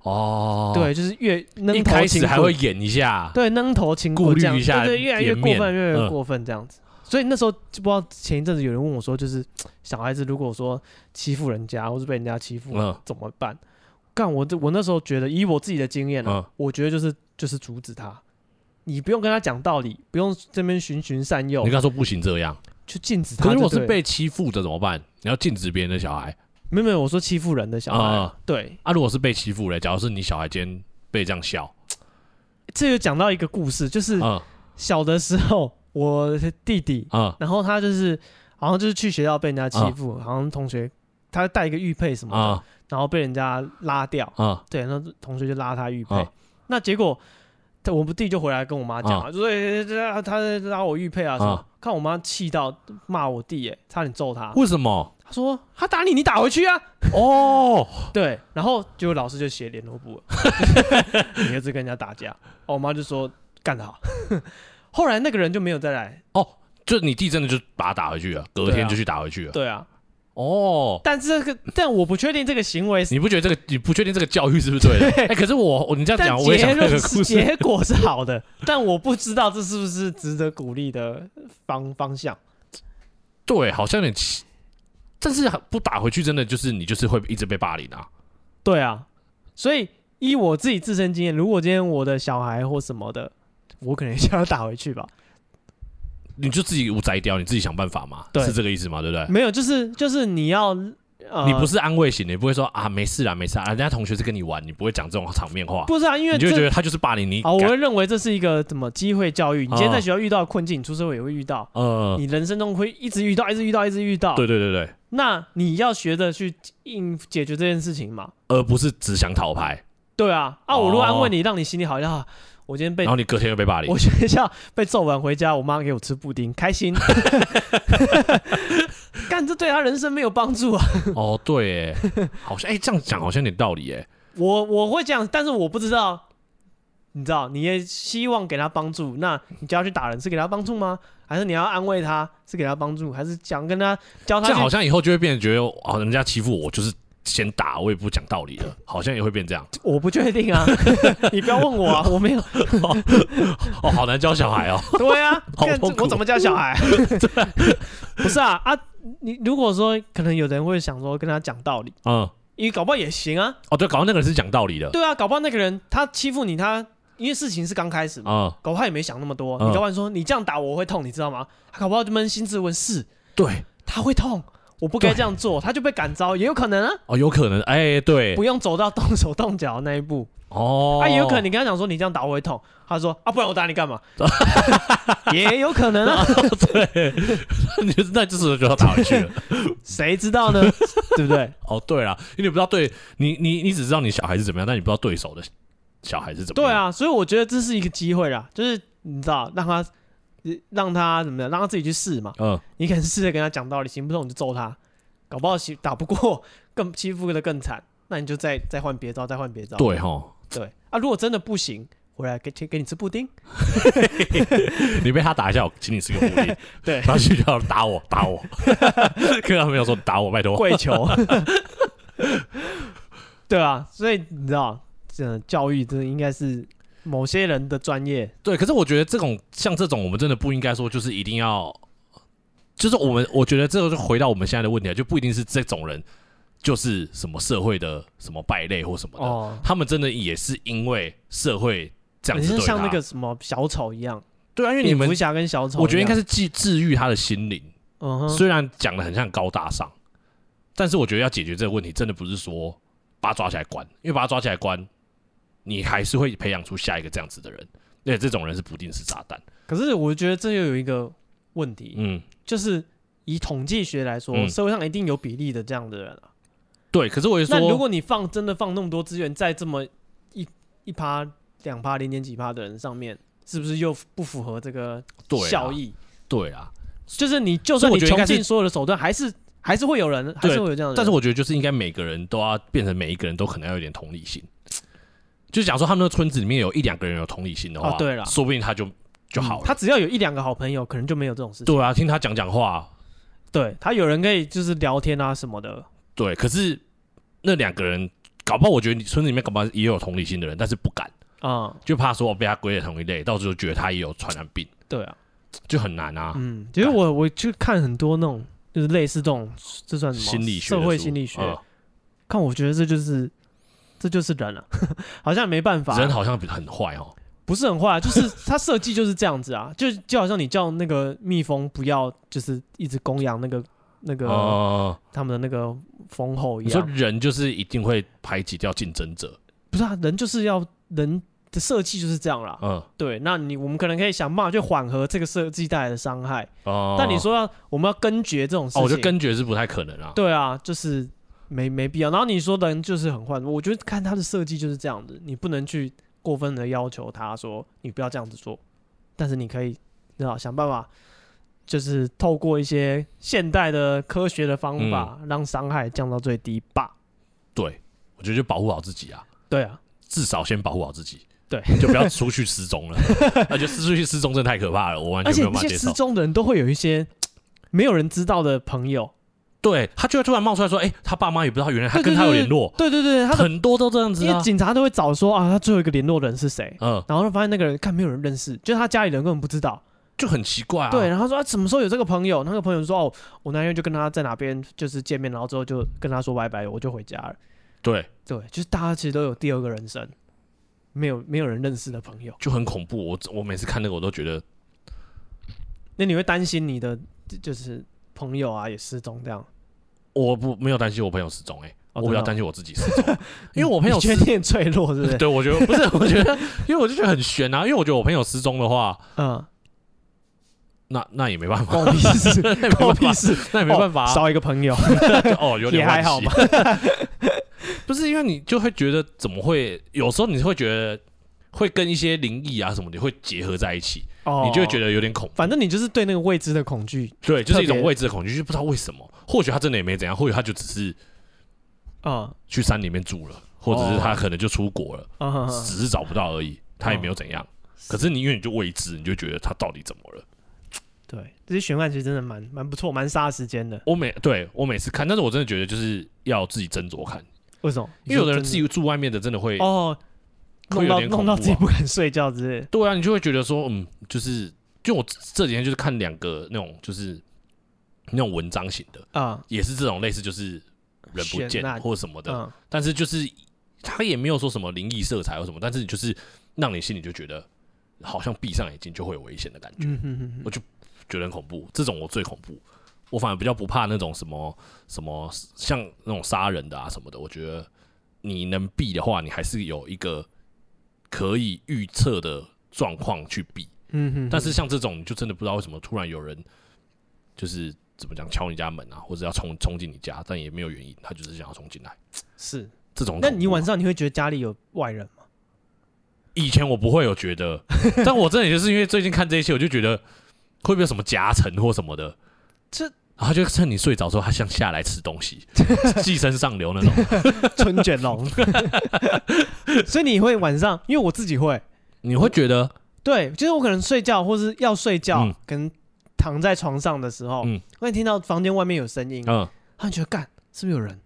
哦，对，就是越一开始还会演一下，对，扔头轻顾虑一下，对，越来越过分，越来越过分这样子。所以那时候就不知道前一阵子有人问我说，就是 小孩子如果说欺负人家或是被人家欺负怎么办？干我这我那时候觉得以我自己的经验呢，我觉得就是就是阻止他，你不用跟他讲道理，不用这边循循善诱。你跟他说不行这样，就禁止他。如果是被欺负的怎么办？你要禁止别人的小孩？没有没有，我说欺负人的小孩。对啊，如果是被欺负了，假如是你小孩今天被这样笑，这就讲到一个故事，就是小的时候。我弟弟，啊，然后他就是好像就是去学校被人家欺负，好像同学他带一个玉佩什么的，然后被人家拉掉，啊，对，那同学就拉他玉佩，那结果我们弟就回来跟我妈讲，说他他拉我玉佩啊什么，看我妈气到骂我弟，哎，差点揍他。为什么？他说他打你，你打回去啊。哦，对，然后结果老师就写联络簿，你儿子跟人家打架，我妈就说干得好。后来那个人就没有再来哦，就你弟真的就把他打回去了，隔天就去打回去了。对啊，哦，但这个但我不确定这个行为，你不觉得这个你不确定这个教育是不是对的？哎，可是我你这样讲，我也想这个故事，结果是好的，但我不知道这是不是值得鼓励的方方向。对，好像有点奇，但是不打回去，真的就是你就是会一直被霸凌啊。对啊，所以依我自己自身经验，如果今天我的小孩或什么的。我可能想要打回去吧，你就自己无摘掉，你自己想办法嘛，是这个意思吗？对不对？没有，就是就是你要，呃、你不是安慰型的，你不会说啊没事啦没事啊，人家同学是跟你玩，你不会讲这种场面话。不是啊，因为你就会觉得他就是霸凌你。哦，我会认为这是一个怎么机会教育？你今天在学校遇到的困境，你出社会也会遇到，嗯，你人生中会一直遇到，一直遇到，一直遇到。对对对对。那你要学着去应解决这件事情嘛，而不是只想讨牌。对啊，啊，我如果安慰你，让你心里好一点。我今天被，然后你隔天又被霸凌。我学校被揍完回家，我妈给我吃布丁，开心。干，这对他人生没有帮助啊。哦，对，哎，好像哎，这样讲好像有点道理，哎。我我会这样，但是我不知道，你知道，你也希望给他帮助，那你就要去打人，是给他帮助吗？还是你要安慰他，是给他帮助？还是想跟他教他？这样好像以后就会变得觉得，哦，人家欺负我，就是。先打我也不讲道理了，好像也会变这样。我不确定啊，你不要问我啊，我没有。哦，好难教小孩哦。对啊，我怎么教小孩？不是啊啊！你如果说可能有人会想说跟他讲道理，嗯，因为搞不好也行啊。哦，对，搞不好那个人是讲道理的。对啊，搞不好那个人他欺负你，他因为事情是刚开始嘛，嗯，搞不好也没想那么多。你搞不好说你这样打我会痛，你知道吗？他搞不好就扪心自问，是，对，他会痛。我不该这样做，他就被感召，也有可能啊。哦，有可能，哎，对，不用走到动手动脚那一步。哦，啊，也有可能你跟他讲说你这样打我会痛，他说啊，不然我打你干嘛？也有可能啊。对，你那就是就要打回去了。谁知道呢？对不对？哦，对了，因为你不知道对你你你只知道你小孩是怎么样，但你不知道对手的小孩是怎么样？对啊，所以我觉得这是一个机会啦，就是你知道，让他让他怎么样，让他自己去试嘛。嗯，你可能试着跟他讲道理，行不通你就揍他，搞不好打不过，更欺负的更惨，那你就再再换别招，再换别招。对哈，对啊，如果真的不行。回来给给你吃布丁，你被他打一下，我请你吃个布丁。对，他就要打我打我，可 他没有说打我，拜托。跪求，对啊，所以你知道，这教育真的应该是某些人的专业。对，可是我觉得这种像这种，我们真的不应该说，就是一定要，就是我们我觉得这个就回到我们现在的问题，就不一定是这种人。就是什么社会的什么败类或什么的，哦、他们真的也是因为社会。这样子像那个什么小丑一样，对啊，因为你们蝠侠跟小丑，我觉得应该是治治愈他的心灵。嗯哼，虽然讲的很像高大上，但是我觉得要解决这个问题，真的不是说把他抓起来关，因为把他抓起来关，你还是会培养出下一个这样子的人，而且这种人是不定时炸弹。可是我觉得这又有一个问题，嗯，就是以统计学来说，嗯、社会上一定有比例的这样的人啊。对，可是我就说，那如果你放真的放那么多资源在这么一一趴。两趴零点几趴的人上面，是不是又不符合这个效益？对啊，就是你就算你穷尽所有的手段，还是还是会有人，还是会有这样的。但是我觉得，就是应该每个人都要变成每一个人都可能要有点同理心。就假如说他们那村子里面有一两个人有同理心的话，对了，说不定他就就好了。他只要有一两个好朋友，可能就没有这种事情。对啊，听他讲讲话，对他有人可以就是聊天啊什么的。对，可是那两个人搞不好，我觉得你村子里面搞不好也有同理心的人，但是不敢。啊，就怕说我被他归类同一类，到时候觉得他也有传染病。对啊，就很难啊。嗯，其实我我去看很多那种，就是类似这种，这算什么？心理学、社会心理学。看，我觉得这就是，这就是人了，好像没办法。人好像很坏哦，不是很坏，就是他设计就是这样子啊，就就好像你叫那个蜜蜂不要，就是一直供养那个那个他们的那个蜂后一样。你说人就是一定会排挤掉竞争者？不是啊，人就是要人。的设计就是这样啦，嗯，对，那你我们可能可以想办法去缓和这个设计带来的伤害，哦，但你说要我们要根绝这种事情，哦，我觉得根绝是不太可能啊，对啊，就是没没必要。然后你说的人就是很坏，我觉得看他的设计就是这样子，你不能去过分的要求他说你不要这样子做，但是你可以知道想办法，就是透过一些现代的科学的方法，嗯，让伤害降到最低吧。对，我觉得就保护好自己啊，对啊，至少先保护好自己。对，就不要出去失踪了。那就失出去失踪真的太可怕了，我完全没有办法接受。失踪的人都会有一些 没有人知道的朋友，对，他就会突然冒出来说：“哎，他爸妈也不知道，原来他跟他有联络。”对对对，他很多都这样子。因为警察都会找说啊，他最后一个联络的人是谁？嗯，然后发现那个人看没有人认识，就是他家里人根本不知道，就很奇怪啊。对，然后说啊，什么时候有这个朋友？那个朋友说：“哦，我那天就跟他在哪边就是见面，然后之后就跟他说拜拜，我就回家了。”对对，就是大家其实都有第二个人生。没有没有人认识的朋友就很恐怖。我我每次看那个我都觉得，那你会担心你的就是朋友啊也失踪这样？我不没有担心我朋友失踪哎、欸，哦、我比较担心我自己失踪，因为我朋友 觉得你很脆弱是不是？对，我觉得不是，我觉得因为我就觉得很悬啊，因为我觉得我朋友失踪的话，嗯，那那也没办法，关我屁事，关我屁事，那也没办法，少一个朋友。哦，有点也还好吧。不是因为你就会觉得怎么会有时候你会觉得会跟一些灵异啊什么的会结合在一起，哦、你就会觉得有点恐怖。反正你就是对那个未知的恐惧，对，就是一种未知的恐惧，就不知道为什么。或许他真的也没怎样，或许他就只是啊去山里面住了，或者是他可能就出国了，哦、只是找不到而已，他也没有怎样。哦、可是你因为你就未知，你就觉得他到底怎么了？对，这些悬案其实真的蛮蛮不错，蛮杀时间的。我每对我每次看，但是我真的觉得就是要自己斟酌看。为什么？因为有的人自己住外面的，真的会哦，弄到弄到自己不敢睡觉之类。对啊，你就会觉得说，嗯，就是就我这几天就是看两个那种就是那种文章型的啊，也是这种类似就是人不见或什么的，但是就是他也没有说什么灵异色彩或什么，但是就是让你心里就觉得好像闭上眼睛就会有危险的感觉，我就觉得很恐怖。这种我最恐怖。我反而比较不怕那种什么什么像那种杀人的啊什么的，我觉得你能避的话，你还是有一个可以预测的状况去比。嗯哼。但是像这种，你就真的不知道为什么突然有人就是怎么讲敲你家门啊，或者要冲冲进你家，但也没有原因，他就是想要冲进来。是这种。那你晚上你会觉得家里有外人吗？以前我不会有觉得，但我真的也就是因为最近看这一期，我就觉得会不会有什么夹层或什么的，这然后就趁你睡着之后，他想下来吃东西，寄生上流那种 春卷龙。所以你会晚上，因为我自己会，你会觉得对，就是我可能睡觉或是要睡觉，嗯、可能躺在床上的时候，嗯，会听到房间外面有声音，嗯，他觉得干是不是有人？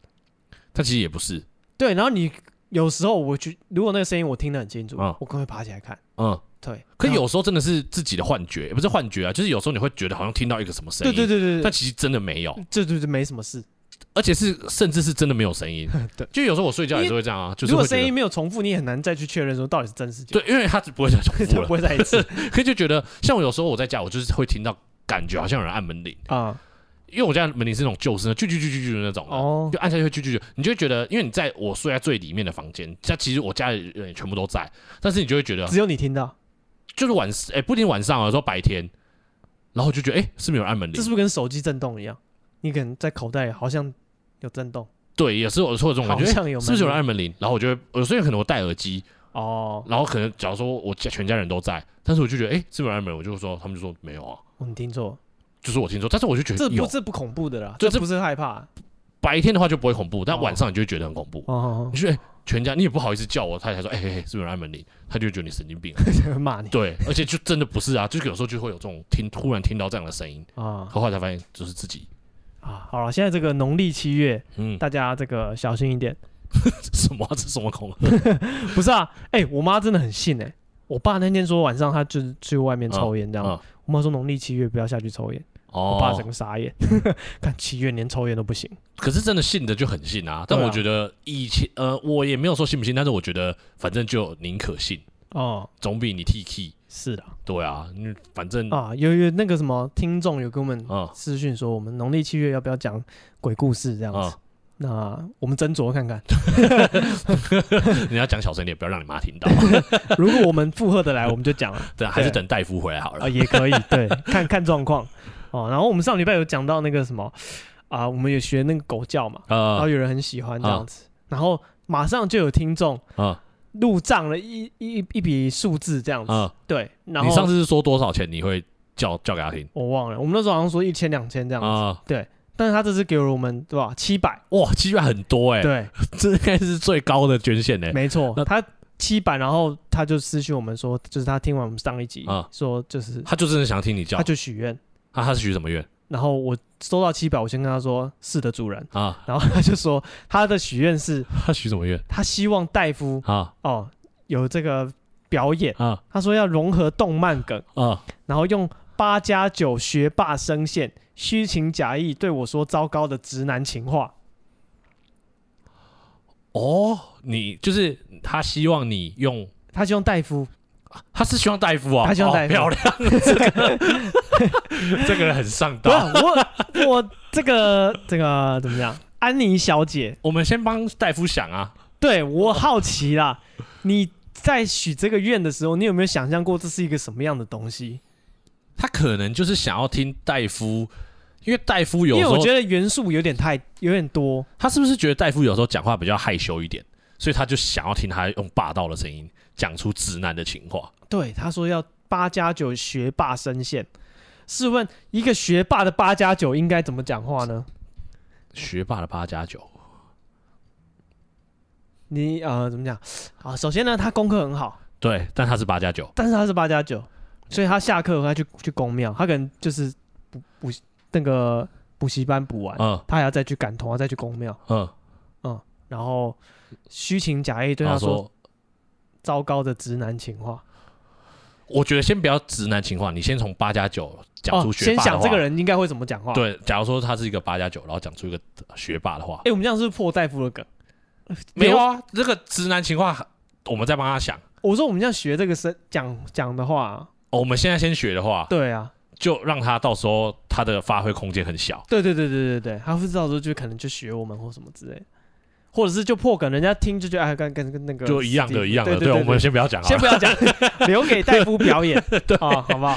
他其实也不是，对，然后你。有时候我去，如果那个声音我听得很清楚，嗯、我可能会爬起来看。嗯，对。可有时候真的是自己的幻觉，也不是幻觉啊，就是有时候你会觉得好像听到一个什么声音。对对对对。但其实真的没有。这对对，没什么事。而且是甚至是真的没有声音。对。就有时候我睡觉也是会这样啊，就是如果声音没有重复，你也很难再去确认说到底是真是假。对，因为它不会再重复了，不会再一次。可以就觉得，像我有时候我在家，我就是会听到感觉好像有人按门铃啊。因为我家门铃是那种旧式的，啾啾啾啾啾的那种，哦，就按下去会啾啾啾，你就会觉得，因为你在我睡在最里面的房间，家其实我家里人也全部都在，但是你就会觉得只有你听到，就是晚哎、欸，不一定晚上，有时候白天，然后就觉得哎、欸，是不是有人按门铃？这是不是跟手机震动一样？你可能在口袋好像有震动，对，也是有时候有这种感觉，像有是不是有人按门铃？然后我就会有时候可能我戴耳机哦，然后可能假如说我家全家人都在，但是我就觉得哎、欸，是不是有人按门铃？我就说他们就说没有啊，哦、你听错。就是我听错，但是我就觉得这不是不恐怖的啦，这不是害怕。白天的话就不会恐怖，但晚上你就会觉得很恐怖。哦，你说全家你也不好意思叫我太太说，哎哎，是不是有人按门铃？他就觉得你神经病，骂你。对，而且就真的不是啊，就是有时候就会有这种听突然听到这样的声音啊，后来才发现就是自己啊。好了，现在这个农历七月，嗯，大家这个小心一点。什么？这什么恐吓？不是啊，哎，我妈真的很信哎。我爸那天说晚上他就是去外面抽烟这样，我妈说农历七月不要下去抽烟。我爸整个傻眼，看七月连抽烟都不行。可是真的信的就很信啊。但我觉得以前呃，我也没有说信不信，但是我觉得反正就宁可信哦，总比你 T K 是的。对啊，反正啊，有有那个什么听众有跟我们私讯说，我们农历七月要不要讲鬼故事这样子？那我们斟酌看看。你要讲小声点，不要让你妈听到。如果我们负荷的来，我们就讲了。对，还是等大夫回来好了。啊，也可以，对，看看状况。哦，然后我们上礼拜有讲到那个什么啊，我们也学那个狗叫嘛，呃、然后有人很喜欢这样子，呃、然后马上就有听众啊入账了一一一笔数字这样子，呃、对。然后你上次是说多少钱你会叫叫给他听？我忘了，我们那时候好像说一千两千这样子，呃、对。但是他这次给了我们对吧？七百哇，七百很多哎、欸，对，这应该是最高的捐献哎、欸，没错。那他七百，然后他就私讯我们说，就是他听完我们上一集，呃、说就是他就真的想听你叫，他就许愿。他他是许什么愿？然后我收到七百，我先跟他说是的，主人啊。然后他就说他的许愿是，他许什么愿？他希望戴夫啊哦有这个表演啊。他说要融合动漫梗啊，然后用八加九学霸声线，虚情假意对我说糟糕的直男情话。哦，你就是他希望你用，他希望戴夫。他是希望戴夫啊，他希望大夫漂亮，这个 这个人很上道。我我这个这个怎么样？安妮小姐，我们先帮戴夫想啊。对，我好奇啦，你在许这个愿的时候，你有没有想象过这是一个什么样的东西？他可能就是想要听戴夫，因为戴夫有时候，因为我觉得元素有点太有点多。他是不是觉得戴夫有时候讲话比较害羞一点，所以他就想要听他用霸道的声音？讲出直男的情话，对他说要八加九学霸声线。试问一个学霸的八加九应该怎么讲话呢？学霸的八加九，你呃怎么讲啊？首先呢，他功课很好，对，但他是八加九，但是他是八加九，所以他下课他去去公庙，他可能就是补补那个补习班补完，嗯，他还要再去赶通，再去公庙，嗯嗯，然后虚情假意对他说。糟糕的直男情话，我觉得先不要直男情话，你先从八加九讲出学霸的话。先想这个人应该会怎么讲话。对，假如说他是一个八加九，然后讲出一个学霸的话。哎，我们这样是不是破大夫的梗？没有啊，这个直男情话，我们再帮他想。我说我们这样学这个声讲讲的话，哦我们现在先学的话，对啊，就让他到时候他的发挥空间很小。对对对对对对，他会到时候就可能就学我们或什么之类的。或者是就破梗，人家听就觉得哎，跟跟跟那个就一样的，一样的。对，我们先不要讲，先不要讲，留给大夫表演，对啊，好不好？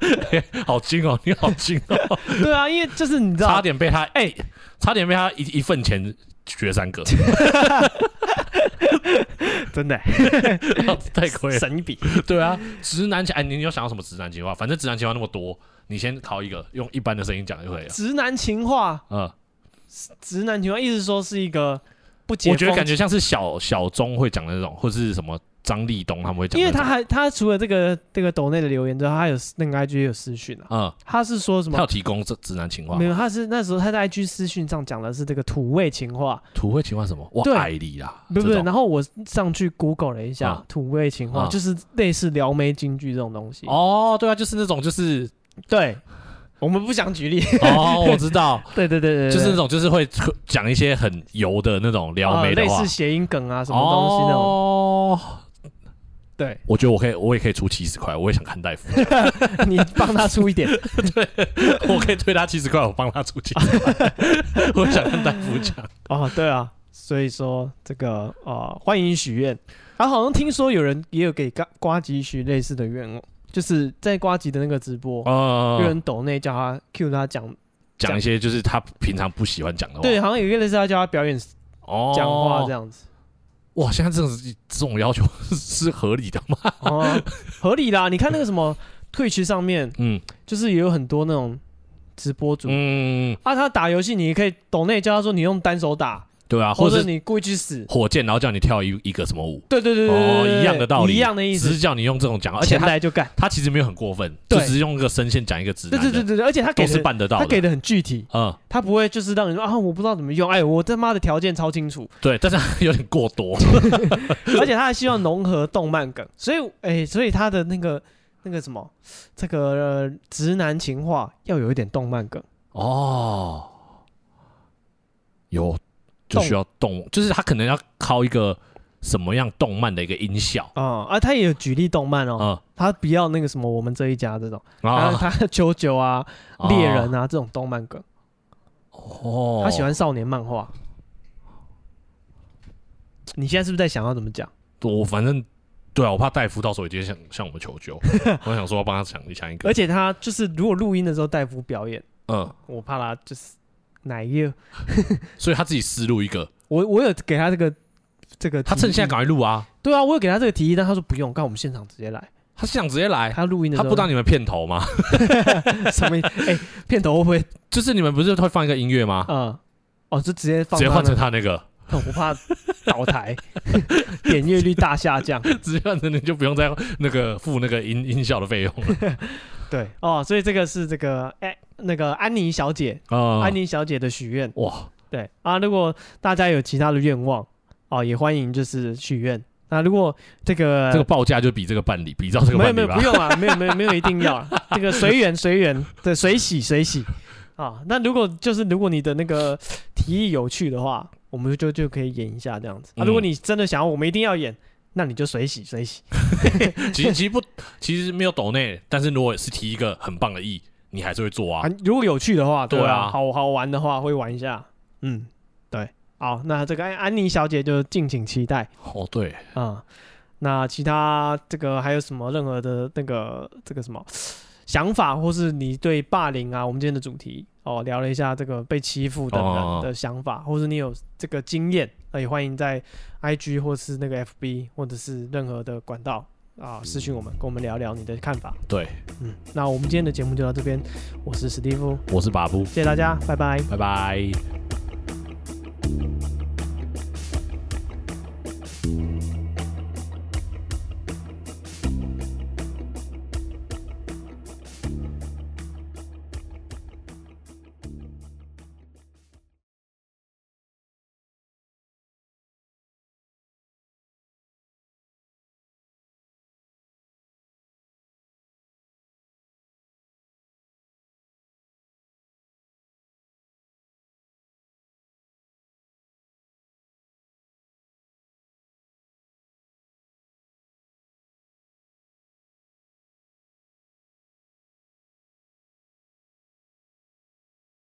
好精哦，你好精哦。对啊，因为就是你知道，差点被他哎，差点被他一一份钱学三个。真的太亏了，省一笔。对啊，直男情哎，你有想到什么直男情话？反正直男情话那么多，你先考一个，用一般的声音讲就可以了。直男情话，嗯，直男情话，意思说是一个不解，我觉得感觉像是小小钟会讲的那种，或者是什么。张立东他们会讲，因为他还他除了这个这个抖内的留言之后，他有那个 IG 也有私讯啊。嗯，他是说什么？他有提供这直男情话？没有，他是那时候他在 IG 私讯上讲的是这个土味情话。土味情话什么？我爱你啦！不不，然后我上去 Google 了一下，土味情话就是类似撩妹金句这种东西。哦，对啊，就是那种就是对，我们不想举例。哦，我知道。对对对对，就是那种就是会讲一些很油的那种撩妹的话，类似谐音梗啊什么东西那种。哦。对，我觉得我可以，我也可以出七十块，我也想看大夫。你帮他出一点，对，我可以推他七十块，我帮他出七十块。我想看大夫讲。哦，对啊，所以说这个啊、呃，欢迎许愿。啊，好像听说有人也有给瓜瓜吉许类似的愿望，就是在瓜吉的那个直播，有人抖内叫他 cue 他讲讲一些就是他平常不喜欢讲的话。对，好像有一个类似他叫他表演讲话这样子。哇，现在这种这种要求是合理的吗？哦，合理啦！你看那个什么 Twitch 上面，嗯，就是也有很多那种直播主，嗯，啊，他打游戏，你可以抖内叫他说你用单手打。对啊，或者你故意去死。火箭，然后叫你跳一一个什么舞？对对对对，哦，一样的道理，一样的意思，只是叫你用这种讲，而且他就干，他其实没有很过分，就只是用一个声线讲一个字。对对对对对，而且他给是办得到，他给的很具体，嗯，他不会就是让你说啊，我不知道怎么用，哎，我他妈的条件超清楚。对，但是有点过多，而且他还希望融合动漫梗，所以哎，所以他的那个那个什么，这个直男情话要有一点动漫梗。哦，有。就需要动，就是他可能要靠一个什么样动漫的一个音效嗯啊！他也有举例动漫哦，嗯、他不要那个什么我们这一家这种，啊、他 九九啊、猎、啊、人啊这种动漫梗哦，他喜欢少年漫画。你现在是不是在想要怎么讲？我反正对啊，我怕戴夫到时候也向向我们求救，我想说要帮他想一想一个。而且他就是如果录音的时候戴夫表演，嗯，我怕他就是。哪一个？所以他自己私录一个。我我有给他这个这个，他趁现在赶快录啊。对啊，我有给他这个提议，但他说不用，刚我们现场直接来。他现场直接来，他录音的时候，他不当你们片头吗？什么？哎，片头会不会就是你们不是会放一个音乐吗？嗯，哦，就直接放，直接换成他那个，我不怕倒台，点阅率大下降，直接换成你就不用再那个付那个音音效的费用了。对哦，所以这个是这个哎。那个安妮小姐，哦、安妮小姐的许愿哇，对啊，如果大家有其他的愿望哦，也欢迎就是许愿。那如果这个这个报价就比这个办理，比照这个办理没有没有不用啊，没有没有没有一定要，这个随缘随缘，对，随喜随喜啊。那如果就是如果你的那个提议有趣的话，我们就就可以演一下这样子。啊，如果你真的想要我们一定要演，那你就随喜随喜。其实其实不，其实没有抖内，但是如果是提一个很棒的意。你还是会做啊？如果有趣的话，对啊，好好玩的话会玩一下。嗯，对，好，那这个安安妮小姐就敬请期待。哦，对，嗯，那其他这个还有什么任何的那个这个什么想法，或是你对霸凌啊？我们今天的主题哦，聊了一下这个被欺负的人的想法，哦、或是你有这个经验，那也欢迎在 IG 或是那个 FB 或者是任何的管道。啊，私讯我们，跟我们聊聊你的看法。对，嗯，那我们今天的节目就到这边。我是史蒂夫，我是巴布，谢谢大家，拜拜，拜拜。